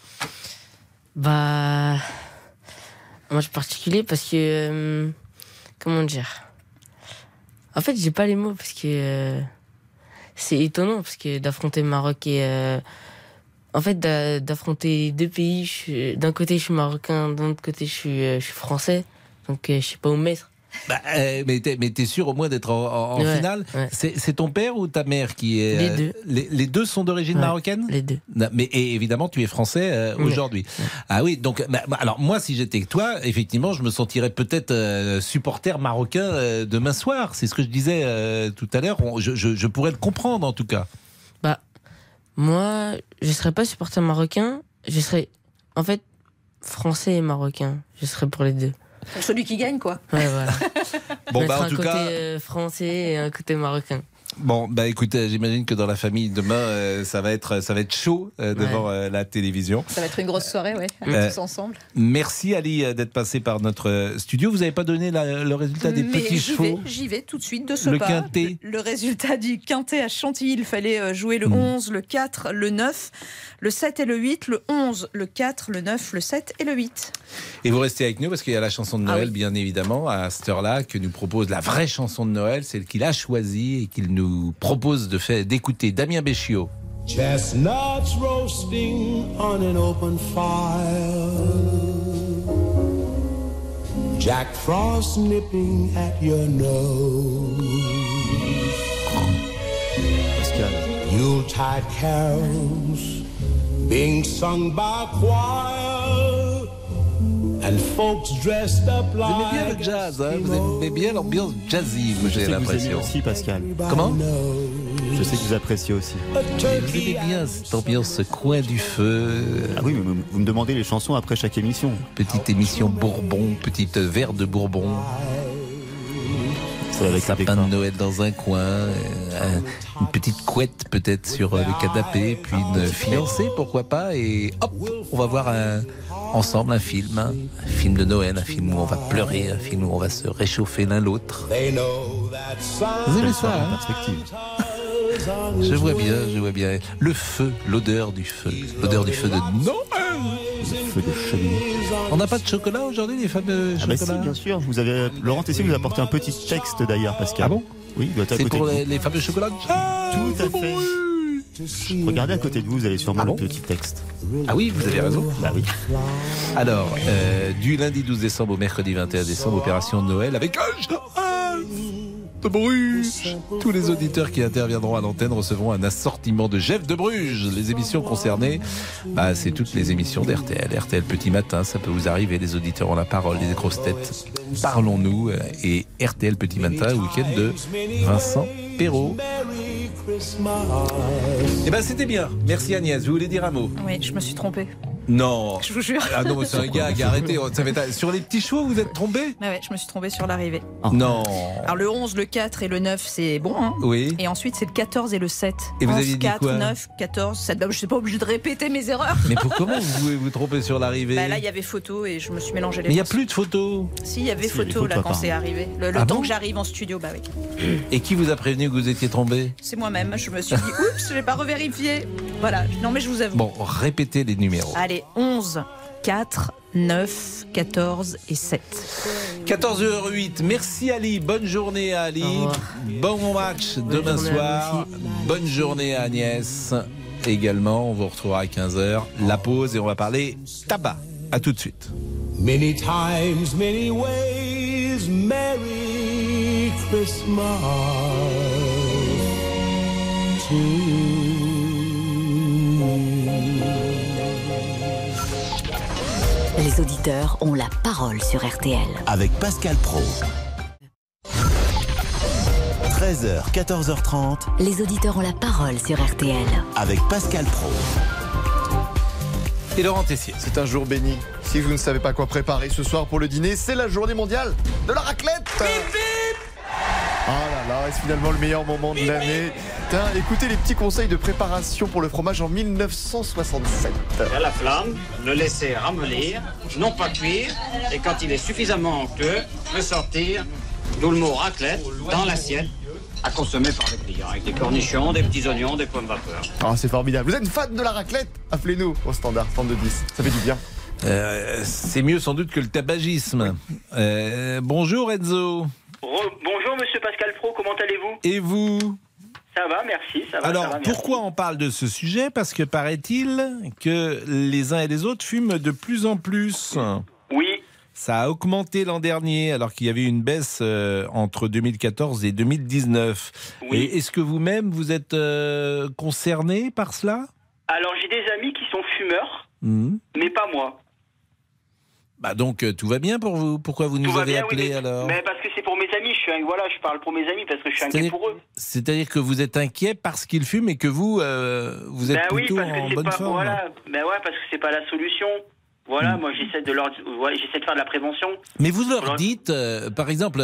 Bah. Un match particulier parce que. euh, comment dire? En fait, j'ai pas les mots parce que. euh, c'est étonnant parce que d'affronter Maroc et. euh, en fait, d'a- d'affronter deux pays, d'un côté je suis marocain, d'un autre côté je suis, euh, je suis français, donc euh, je sais pas où me mettre. Bah, euh, mais t'es mais sûr au moins d'être en, en- en Ouais, finale ouais. C'est ton père ou ta mère qui est Les euh, deux. Les, les deux sont d'origine Ouais, marocaine Les deux. Non, Mais et évidemment, tu es français euh, aujourd'hui. Ah oui, donc bah, bah, alors moi, si j'étais que toi, effectivement, je me sentirais peut-être euh, supporter marocain demain soir. C'est ce que je disais tout à l'heure. Je- je pourrais le comprendre en tout cas. Bah, moi, je serais pas supporter marocain, je serais en fait français et marocain. Je serais pour les deux. Celui qui gagne, quoi. Ouais, voilà. <laughs> Bon, bah, en un tout côté cas- euh, français et un côté marocain. Bon, bah écoutez, j'imagine que dans la famille demain, euh, ça va être ça va être chaud euh, devant euh, la télévision. Ça va être une grosse soirée, ouais, Euh, tous ensemble. Merci Ali d'être passé par notre studio. Vous n'avez pas donné la- le résultat des Mais petits chevaux j'y vais tout de suite de ce Le pas. quintet. Le, le résultat du quintet à Chantilly, il fallait jouer le Hmm. 11, le 4, le 9, le 7 et le 8, le 11, le 4, le 9, le 7 et le 8. Et vous restez avec nous parce qu'il y a la chanson de Ah Noël, oui. bien évidemment, à cette heure-là, que nous propose la vraie chanson de Noël, celle qu'il a choisie et qu'il nous propose de faire d'écouter Damien Béchiot. Chestnuts roasting on an open fire. Jack Frost nipping at your nose. Yuletide carols being sung by a choir. And folks dressed up Vous aimez bien like le jazz, hein? Vous aimez bien l'ambiance jazzy, Je sais j'ai que vous aimez l'impression. aussi, Pascal. Comment? Je sais que vous appréciez aussi. Vous aimez bien cette ambiance, ce coin du feu. Ah oui, mais vous, vous me demandez les chansons après chaque émission. Petite émission Bourbon, petite verre de Bourbon. Avec sapin de Noël dans un coin, euh, un- une petite couette peut-être sur euh, le canapé, puis une fiancée, pourquoi pas, et hop, on va voir un- ensemble un film, hein. un film de Noël, un film où on va pleurer, un film où on va se réchauffer l'un l'autre. Vous aimez ça, hein? Je vois bien, je vois bien. Le feu, l'odeur du feu, l'odeur du feu de Noël. Feu de cheminée. On n'a pas de chocolat aujourd'hui, les fameux Ah bah si, chocolats bien sûr. Vous avez Laurent Tessier vous a apporté un petit texte d'ailleurs, Pascal. Ah bon Oui, il doit être à C'est pour les, les fameux chocolats Tout à fait. Regardez à côté de vous, vous avez sûrement le petit texte. Ah oui, vous avez raison. Bah oui. Alors, euh, du lundi 12 décembre au mercredi 21 décembre, opération Noël avec un. De Bruges. Tous les auditeurs qui interviendront à l'antenne recevront un assortiment de Jeff de Bruges. Les émissions concernées, bah, c'est toutes les émissions d'RTL. RTL Petit Matin, ça peut vous arriver. Les auditeurs ont la parole, les grosses têtes. Parlons-nous. euh, Et RTL Petit Matin, week-end de Vincent Perrault. Eh ben, c'était bien. Merci Agnès. Vous voulez dire un mot? Oui, je me suis trompée. Non. Je vous jure. Ah non, c'est un gag. Arrêtez. Ça va être- Sur les petits chevaux, vous êtes trompé Ah ouais, je me suis trompée sur l'arrivée. Non. Alors le 11, le 4 et le 9, c'est bon. hein Oui. Et ensuite, c'est le 14 et le 7. Et vous 11, aviez dit 4, quoi? 9, 14, 7. Bah, je suis pas obligée de répéter mes erreurs. Mais pour comment vous pouvez vous tromper sur l'arrivée? Bah, là, il y avait photo et je me suis mélangé les Mais il n'y a plus de photos. Si, il y avait Si, photo là photos, quand c'est arrivé. Le, le Ah temps bon que j'arrive en studio, bah oui. Et qui vous a prévenu que vous étiez trompé C'est moi-même. Je me suis dit, oups, je l'ai pas revérifié. Voilà. Non, mais je vous avoue. Bon, répétez les numéros. Allez, 11, 4, 9, 14 et 7. 14h08, merci Ali, bonne journée à Ali, bon match demain soir, bonne journée à Agnès. Également, on vous retrouvera à 15h, la pause et on va parler tabac. À tout de suite. Many times, many ways, Merry Christmas to Les auditeurs ont la parole sur RTL. Avec Pascal Pro. 13h, 14h30. Les auditeurs ont la parole sur RTL. Avec Pascal Pro. Et Laurent Tessier. C'est un jour béni. Si vous ne savez pas quoi préparer ce soir pour le dîner, c'est la journée mondiale de la raclette. Ah là là, est-ce finalement le meilleur moment de l'année Tiens, écoutez les petits conseils de préparation pour le fromage en 1967. À la flamme, le laisser ramollir, non pas cuire, et quand il est suffisamment onctueux, le sortir, d'où le mot raclette, dans l'assiette, à consommer par les clients, avec des cornichons, des petits oignons, des pommes vapeur. Ah, c'est formidable. Vous êtes fan de la raclette Appelez-nous au standard 3210. Ça fait du bien. Euh, c'est mieux sans doute que le tabagisme. Euh, bonjour Enzo. Bonjour Monsieur Pascal Pro, comment allez-vous? Et vous? Ça va, merci. Ça va, Alors, ça va, merci. pourquoi on parle de ce sujet? Parce que paraît-il que les uns et les autres fument de plus en plus. Oui. Ça a augmenté l'an dernier, alors qu'il y avait une baisse euh, entre 2014 et 2019. Oui. Est-ce que vous-même, vous êtes euh, concerné par cela? Alors j'ai des amis qui sont fumeurs, Mhm. mais pas moi. Bah donc, euh, tout va bien pour vous Pourquoi vous nous Tout avez bien, oui, appelé mais, alors mais parce que c'est pour mes amis. Je suis voilà, je parle pour mes amis parce que je suis inquiet pour eux. C'est-à-dire que vous êtes inquiet parce qu'ils fument et que vous, euh, vous êtes Ben oui, plutôt parce en bonne pas forme. voilà. Ben ouais, parce que c'est pas la solution. Voilà, moi j'essaie de leur, ouais, j'essaie de faire de la prévention. Mais vous leur dites, euh, par exemple,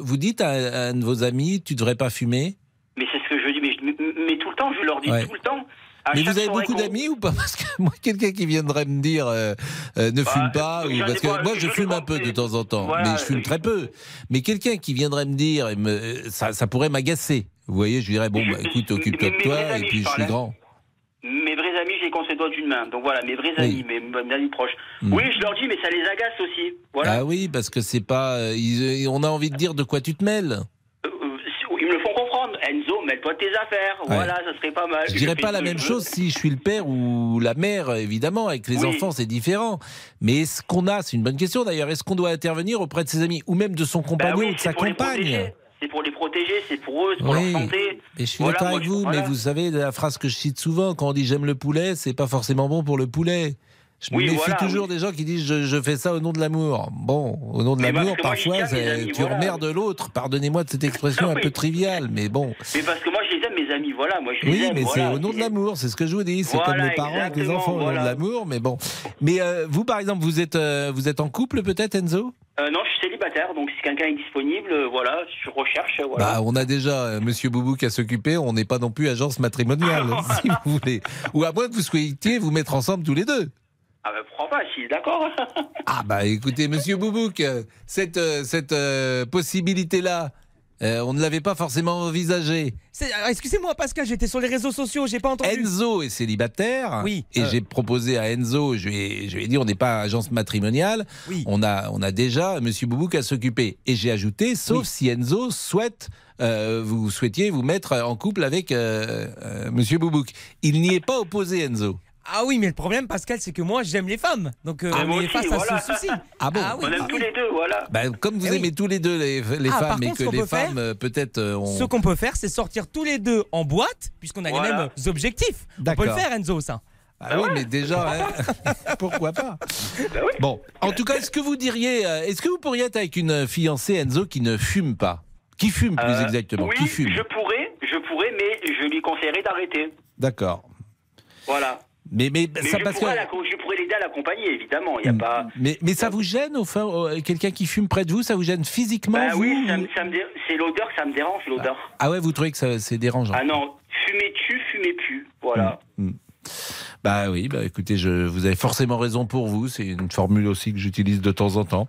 vous dites à, à un de vos amis, tu devrais pas fumer. Mais c'est ce que je dis, mais, je- mais tout le temps, je leur dis Ouais. tout le temps. À Mais vous avez beaucoup d'amis ou pas? <laughs> Parce que moi, quelqu'un qui viendrait me dire euh, euh, ne fume pas, ou parce que pas- moi je je fume un peu de temps en temps, Voilà, mais je fume très peu. Mais quelqu'un qui viendrait me dire, et me, ça, ça pourrait m'agacer. Vous voyez, je dirais bon, bah, écoute, occupe-toi de toi, et puis je suis grand. Mes vrais amis, je les compte d'une main. Donc voilà, mes vrais amis, mes, mes amis proches. Mm. Oui, je leur dis, mais ça les agace aussi. Voilà. Ah oui, parce que c'est pas, euh, ils- on a envie de dire de quoi tu te mêles. Enzo, mêle-toi de tes affaires. Voilà, ça serait pas mal. Je dirais pas la même chose si je suis le père ou la mère, évidemment. Avec les Oui. enfants, c'est différent. Mais est-ce qu'on a, c'est une bonne question d'ailleurs, est-ce qu'on doit intervenir auprès de ses amis ou même de son Bah compagnon oui, ou de sa compagne. C'est pour les protéger, c'est pour eux, c'est pour Oui, leur santé. mais je suis Voilà, d'accord avec vous, voilà. mais vous savez, la phrase que je cite souvent, quand on dit j'aime le poulet, c'est pas forcément bon pour le poulet. Je me Oui, méfie voilà, toujours des gens qui disent je, je fais ça au nom de l'amour. Bon, au nom de l'amour, que moi, j'y parfois, amis, tu voilà. emmerdes l'autre. Pardonnez-moi de cette expression un Oui. peu triviale, mais bon. Mais parce que moi, je les aime, mes amis. Voilà, moi, je les Oui, aime. mais c'est au nom de l'amour, c'est ce que je vous dis. C'est comme les parents avec les enfants au nom de l'amour, mais bon. Mais euh, vous, par exemple, vous êtes, euh, vous êtes en couple peut-être, Enzo? Euh, non, je suis célibataire, donc si quelqu'un est disponible, euh, voilà, je recherche. Voilà. Bah, on a déjà euh, Monsieur Boubouk à s'occuper. On n'est pas non plus agence matrimoniale, <laughs> si vous voulez. Ou à moins que vous souhaitiez vous mettre ensemble tous les deux. Ah ben, pourquoi pas, si, d'accord. <laughs> Ah bah écoutez, Monsieur Boubouk, euh, cette euh, cette euh, possibilité-là, euh, on ne l'avait pas forcément alors, Excusez-moi, Pascal, j'étais sur les réseaux sociaux, j'ai pas entendu. Enzo est célibataire. Oui. Et Euh. j'ai proposé à Enzo, je lui ai, je lui ai dit, on n'est pas agence matrimoniale. Oui. On a, on a déjà Monsieur Boubouk à s'occuper. Et j'ai ajouté, sauf si Enzo souhaite, euh, vous souhaitiez vous mettre en couple avec euh, euh, Monsieur Boubouk. Il n'y est pas opposé, Enzo. Ah oui, mais le problème, Pascal, c'est que moi, j'aime les femmes. Donc, euh, Ah, on est aussi, face à ce souci. Ah bon oui, On aime ah tous oui. les deux, voilà. Bah, comme vous Eh oui. aimez tous les deux les, les Ah, par femmes et contre, ce que qu'on les peut faire, femmes, euh, peut-être, euh, on... Ce qu'on peut faire, c'est sortir tous les deux en boîte, puisqu'on a Voilà. les mêmes objectifs. On peut D'accord. le faire, Enzo, ça. Ah oui, mais déjà, hein, <laughs> <laughs> pourquoi pas? Bon, en tout cas, est-ce que vous diriez, euh, est-ce que vous pourriez être avec une fiancée Enzo qui ne fume pas? Qui fume plus Euh, exactement? Oui, Qui fume? je pourrais, je pourrais, mais je lui conseillerais d'arrêter. D'accord. Voilà. Mais, mais, Mais ça je, parce pourrais que. la- je pourrais l'aider à l'accompagner, évidemment. Y a pas. Mais, mais ça vous gêne, au fond, euh, quelqu'un qui fume près de vous, ça vous gêne physiquement Bah vous, oui, ça, ou- me- ça me dé- c'est l'odeur, ça me dérange, l'odeur. Ah ouais, vous trouvez que ça- c'est dérangeant Ah non, fumez tu, fumez plus. Voilà. Mm. Bah oui, bah écoutez, je, vous avez forcément raison pour vous. C'est une formule aussi que j'utilise de temps en temps.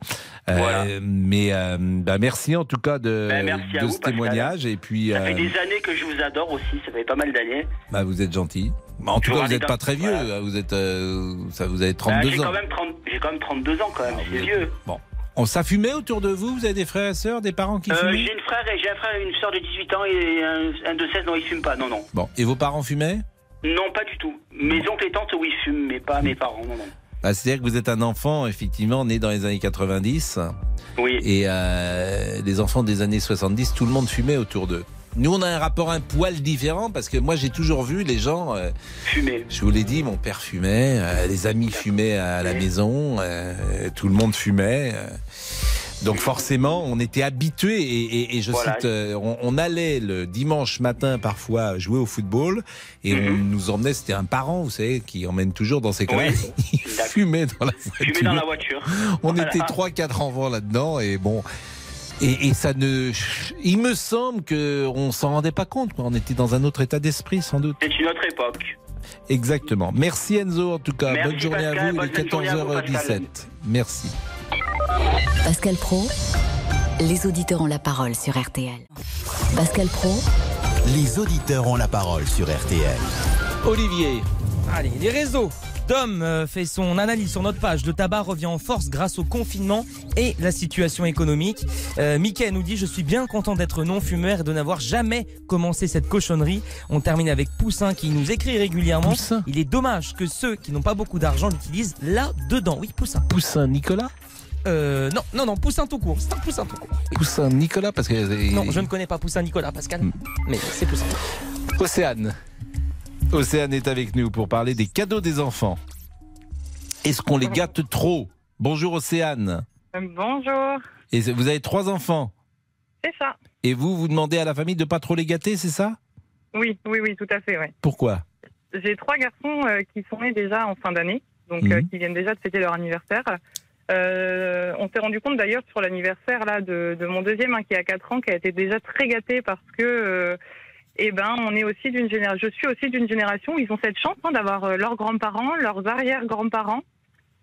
Euh. Mais euh, bah merci en tout cas de, Bah, merci à de vous, ce témoignage. Et puis, Ça fait euh, des années que je vous adore aussi, ça fait pas mal d'années. bah, vous êtes gentil. Bah, en tout Je cas, vous n'êtes pas très vieux. voilà. Vous êtes, euh, ça, vous avez Bah, 32 j'ai ans. quand même 30 j'ai quand même 32 ans quand même, c'est êtes- vieux. Bon, on ça fumait autour de vous? Vous avez des frères et sœurs, des parents qui Euh, fumaient? j'ai une frère et j'ai un frère et une sœur de 18 ans et un, un de 16 non ils fument pas non non Bon, et vos parents fumaient? Non pas du tout mes oncles et tantes oui fument mais pas mes parents non non Bah, C'est-à-dire que vous êtes un enfant, effectivement, né dans les années 90. Oui. Et euh, les enfants des années 70, tout le monde fumait autour d'eux. Nous, on a un rapport un poil différent parce que moi, j'ai toujours vu les gens. euh, fumer je vous l'ai dit, mon père fumait, euh, les amis fumaient à la maison, euh, tout le monde fumait. Donc forcément, on était habitués et, et- et je Voilà. cite, euh, on, on allait le dimanche matin parfois jouer au football et on nous emmenait, c'était un parent, vous savez, qui emmène toujours dans ses Mhm. Oui. il fumait dans la voiture. dans la voiture On Voilà. était <laughs> trois, quatre enfants là-dedans et bon. Et, et ça ne. Il me semble que on s'en rendait pas compte. quoi. On était dans un autre état d'esprit, sans doute. c'est une autre époque Exactement. Merci Enzo, en tout cas. Merci, bonne journée Pascal. à vous. Il est journée à vous, 14h17. Pascal. Merci. Pascal Pro, les auditeurs ont la parole sur RTL. Pascal Pro, Les auditeurs ont la parole sur RTL. Olivier. Allez, les réseaux. Dom euh, fait son analyse sur notre page. Le tabac revient en force grâce au confinement et la situation économique. Euh, Mickey nous dit Je suis bien content d'être non-fumeur et de n'avoir jamais commencé cette cochonnerie. On termine avec Poussin qui nous écrit régulièrement. Il est dommage que ceux qui n'ont pas beaucoup d'argent l'utilisent là-dedans. Oui, Poussin. Poussin Nicolas Euh, non, non, non, Poussin tout court. C'est un Poussin tout court. Poussin Nicolas, parce que. Non, je ne connais pas Poussin Nicolas, Pascal. Hmm. Mais c'est Poussin. Océane. Océane est avec nous pour parler des cadeaux des enfants. Est-ce qu'on les gâte trop? Bonjour Océane. Bonjour, Et vous avez trois enfants. c'est ça. Et vous, vous demandez à la famille de pas trop les gâter, c'est ça? Oui, oui, oui, tout à fait, ouais. Pourquoi? J'ai trois garçons euh, qui sont nés déjà en fin d'année, donc Mhm. euh, qui viennent déjà de fêter leur anniversaire. Euh, on s'est rendu compte d'ailleurs sur l'anniversaire là de, de mon deuxième hein, qui a 4 ans, qui a été déjà très gâté parce que euh, eh ben on est aussi d'une génération. Je suis aussi d'une génération où ils ont cette chance hein, d'avoir euh, leurs grands-parents, leurs arrière-grands-parents.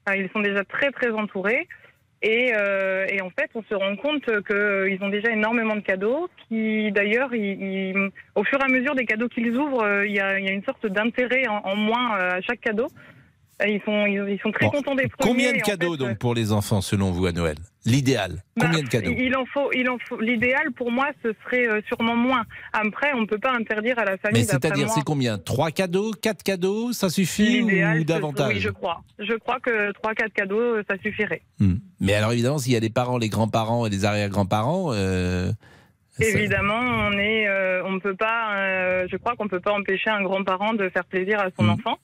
Euh, ils sont déjà très très entourés. Et, euh, en fait, on se rend compte qu'ils ont déjà énormément de cadeaux, qui d'ailleurs, au fur et à mesure des cadeaux qu'ils ouvrent, il y, a, une sorte d'intérêt en, moins à chaque cadeau. Ils sont, ils, ils sont très Bon, contents des premiers. Combien de en cadeaux fait, euh, donc pour les enfants selon vous à Noël? L'idéal bah, Combien de cadeaux? Il en faut, il en faut. L'idéal pour moi, ce serait euh, sûrement moins. Après, on ne peut pas interdire à la famille. Mais c'est-à-dire, c'est combien? Trois cadeaux? Quatre cadeaux? Ça suffit ou davantage? Oui, je crois. Je crois que 3-4 cadeaux, euh, ça suffirait. Hmm. Mais alors évidemment, s'il y a les parents, les grands-parents et les arrière-grands-parents, euh, Évidemment, on est, euh, on peut pas. euh, je crois qu'on peut pas empêcher un grand-parent de faire plaisir à son Mm. enfant.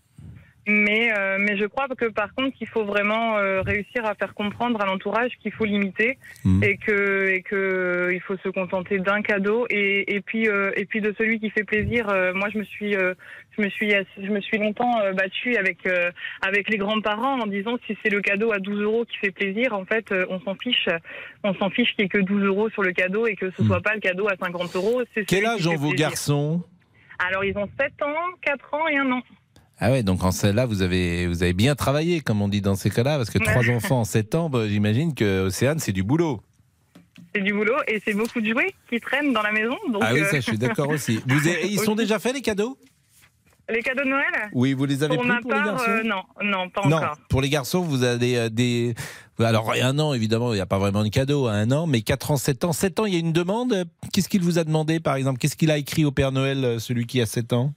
Mais, euh, mais je crois que par contre, qu'il faut vraiment euh, réussir à faire comprendre à l'entourage qu'il faut limiter Mm. et que et que il faut se contenter d'un cadeau et, et puis euh, et puis de celui qui fait plaisir. Euh, moi, je me suis euh, je me suis je me suis longtemps euh, battue avec euh, avec les grands-parents en disant si c'est le cadeau à 12 euros qui fait plaisir, en fait, euh, on s'en fiche. On s'en fiche qu'il y ait que 12 euros sur le cadeau et que ce soit pas le cadeau à 50 euros. Quel âge ont vos plaisir. garçons? Alors, ils ont 7 ans, 4 ans et 1 an. Ah ouais, donc en celle-là, vous avez, vous avez bien travaillé, comme on dit dans ces cas-là, parce que trois enfants en sept ans, bah, j'imagine que Océane, c'est du boulot. C'est du boulot et c'est beaucoup de jouets qui traînent dans la maison. Donc, ah oui, euh, ça, je suis d'accord aussi. Vous avez- <laughs> ils sont déjà faits, les cadeaux? Les cadeaux de Noël? Oui, vous les avez Pour pris ma pour les garçons? euh, non, non, pas Non, encore. pour les garçons, vous avez euh, des. Alors, un an, évidemment, il n'y a pas vraiment de cadeau à un an, mais 4 ans, 7 ans. 7 ans, il y a une demande? Qu'est-ce qu'il vous a demandé, par exemple? Qu'est-ce qu'il a écrit au Père Noël, euh, celui qui a 7 ans?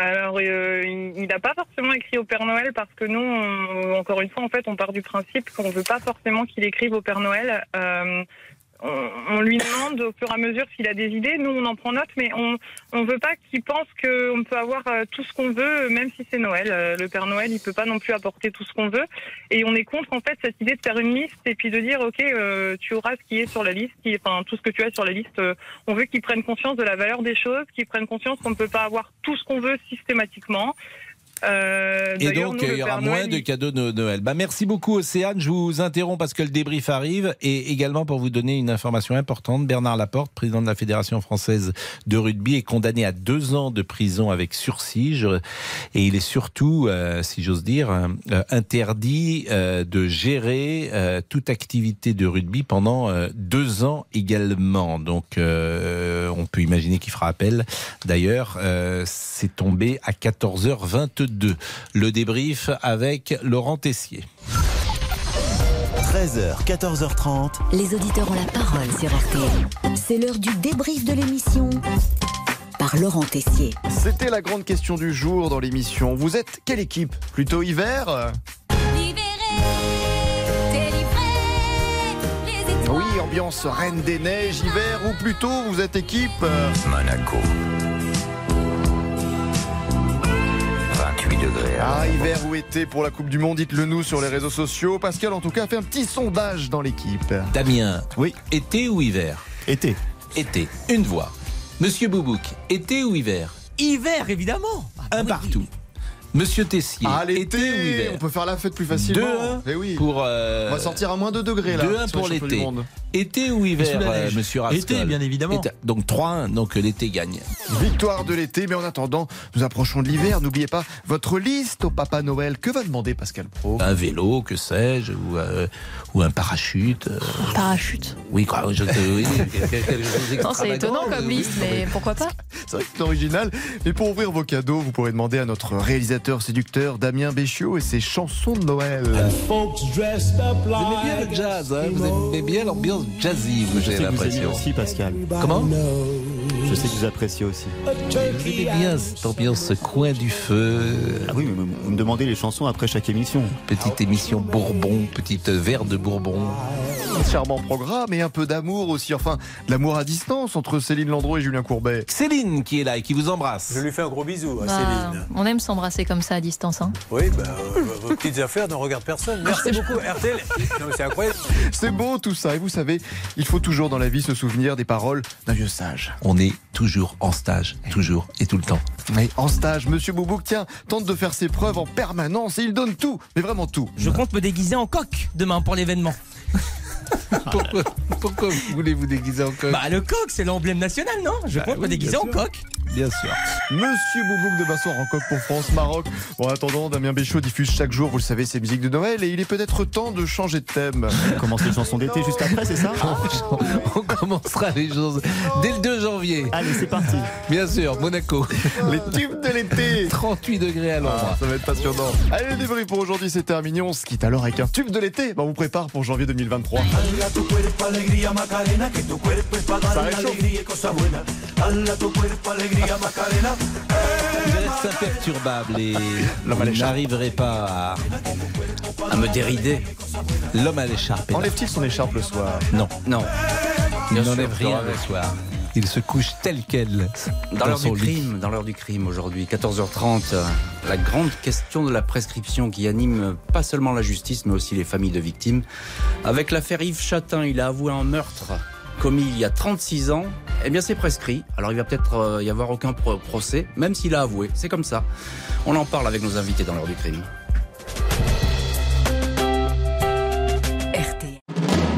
Alors, euh, il n'a pas forcément écrit au Père Noël parce que nous, encore une fois, en fait, on part du principe qu'on ne veut pas forcément qu'il écrive au Père Noël. Euh, on, on lui demande au fur et à mesure s'il a des idées. Nous, on en prend note, mais on ne veut pas qu'il pense qu'on peut avoir euh, tout ce qu'on veut, même si c'est Noël. Euh, le Père Noël, il peut pas non plus apporter tout ce qu'on veut. Et on est contre, en fait, cette idée de faire une liste et puis de dire, OK, euh, tu auras ce qui est sur la liste, qui, enfin, tout ce que tu as sur la liste. euh, on veut qu'ils prennent conscience de la valeur des choses, qu'ils prennent conscience qu'on ne peut pas avoir tout ce qu'on veut systématiquement. Euh, Et donc, nous, il y aura moins Noël, de cadeaux de Noël. Bah, merci beaucoup, Océane. Je vous interromps parce que le débrief arrive. Et également pour vous donner une information importante. Bernard Laporte, président de la Fédération française de rugby, est condamné à deux ans de prison avec sursis. Et il est surtout, euh, si j'ose dire, euh, interdit de gérer toute activité de rugby pendant deux ans également. Donc, on peut imaginer qu'il fera appel. D'ailleurs, c'est tombé à 14h22. Le débrief avec Laurent Tessier. 13h, 14h30. Les auditeurs ont la parole sur RTL. C'est l'heure du débrief de l'émission par Laurent Tessier. C'était la grande question du jour dans l'émission. Vous êtes quelle équipe? Plutôt hiver? Oui, ambiance Reine des Neiges, hiver, ou plutôt vous êtes équipe? Monaco. 28 degrés. Ah, hiver ou été pour la Coupe du Monde, dites-le nous sur les réseaux sociaux. Pascal, en tout cas, a fait un petit sondage dans l'équipe. Damien, oui. été ou hiver? Été. Été, une voix. Monsieur Boubouk, été ou hiver? Hiver, évidemment. Un partout. Monsieur Tessier, Ah, l'été, été ou hiver? on peut faire la fête plus facilement. 2-1 Eh oui. pour. euh, On va sortir à moins de 2 degrés là. 2-1 sur pour l'été. Été ou hiver, euh, monsieur Rascol Été, bien évidemment. Été. Donc 3-1, donc l'été gagne. Victoire de l'été, mais en attendant, nous approchons de l'hiver. N'oubliez pas votre liste au Papa Noël. Que va demander Pascal Pro? Un vélo, que sais-je, ou, euh, ou un parachute. euh, Parachute. oui, quoi, je, oui, <laughs> c'est étonnant euh, comme liste, mais pourquoi pas? C'est vrai que c'est original. Et pour ouvrir vos cadeaux, vous pourrez demander à notre réalisateur séducteur Damien Béchiot et ses chansons de Noël. Vous aimez bien le jazz, hein vous aimez bien l'ambiance jazzy, vous, Je sais j'ai l'impression. aussi, Pascal. Comment? Je sais que vous appréciez aussi. Vous aimez bien cette ambiance, ce coin du feu. Ah oui, mais vous me demandez les chansons après chaque émission. Petite émission Bourbon, petite verre de Bourbon. Un charmant programme et un peu d'amour aussi. Enfin, de l'amour à distance entre Céline Landreau et Julien Courbet. Céline qui est là et qui vous embrasse. Je lui fais un gros bisou à Bah, Céline. On aime s'embrasser comme ça à distance. Hein. Oui, bah, vos petites affaires ne regardent personne. Merci beaucoup, RTL. C'est incroyable. C'est beau tout ça. Et vous savez, il faut toujours dans la vie se souvenir des paroles d'un vieux sage. On est toujours en stage, toujours et tout le temps. Mais en stage, Monsieur Boubouk, tiens, tente de faire ses preuves en permanence et il donne tout, mais vraiment tout. Je compte me déguiser en coq demain pour l'événement. <laughs> pourquoi, pourquoi voulez vous déguiser en coq? Bah le coq, c'est l'emblème national, non? Je Bah compte me déguiser en coq. Bien sûr. Monsieur Boubouk de Bassoir en coq pour France-Maroc. Bon, en attendant, Damien Béchaud diffuse chaque jour, vous le savez, ses musiques de Noël et il est peut-être temps de changer de thème. On commence les chansons d'été juste après, c'est ça <laughs> On commencera les choses dès le 2 janvier. Allez, c'est parti. Bien sûr, Monaco. Les tubes de l'été 38 degrés à Ah, l'ombre. ça va être passionnant. Allez, le débrief pour aujourd'hui, c'est terminé. On se quitte alors avec un tube de l'été. On vous prépare pour janvier 2023. Ça réchauffe. Il reste imperturbable et l'écharpe. n'arriverait pas à, À me dérider. l'homme à l'écharpe. Enlève-t-il son écharpe le soir Non, Non. il n'enlève rien le soir. Il se couche tel quel Dans l'heure du lit. crime, dans l'heure du crime aujourd'hui, 14h30, euh, la grande question de la prescription qui anime pas seulement la justice mais aussi les familles de victimes. Avec l'affaire Yves Chatin, il a avoué un meurtre commis il y a 36 ans. Eh bien c'est prescrit. Alors il va peut-être euh, y avoir aucun pro- procès, même s'il a avoué. C'est comme ça. On en parle avec nos invités dans l'heure du crime.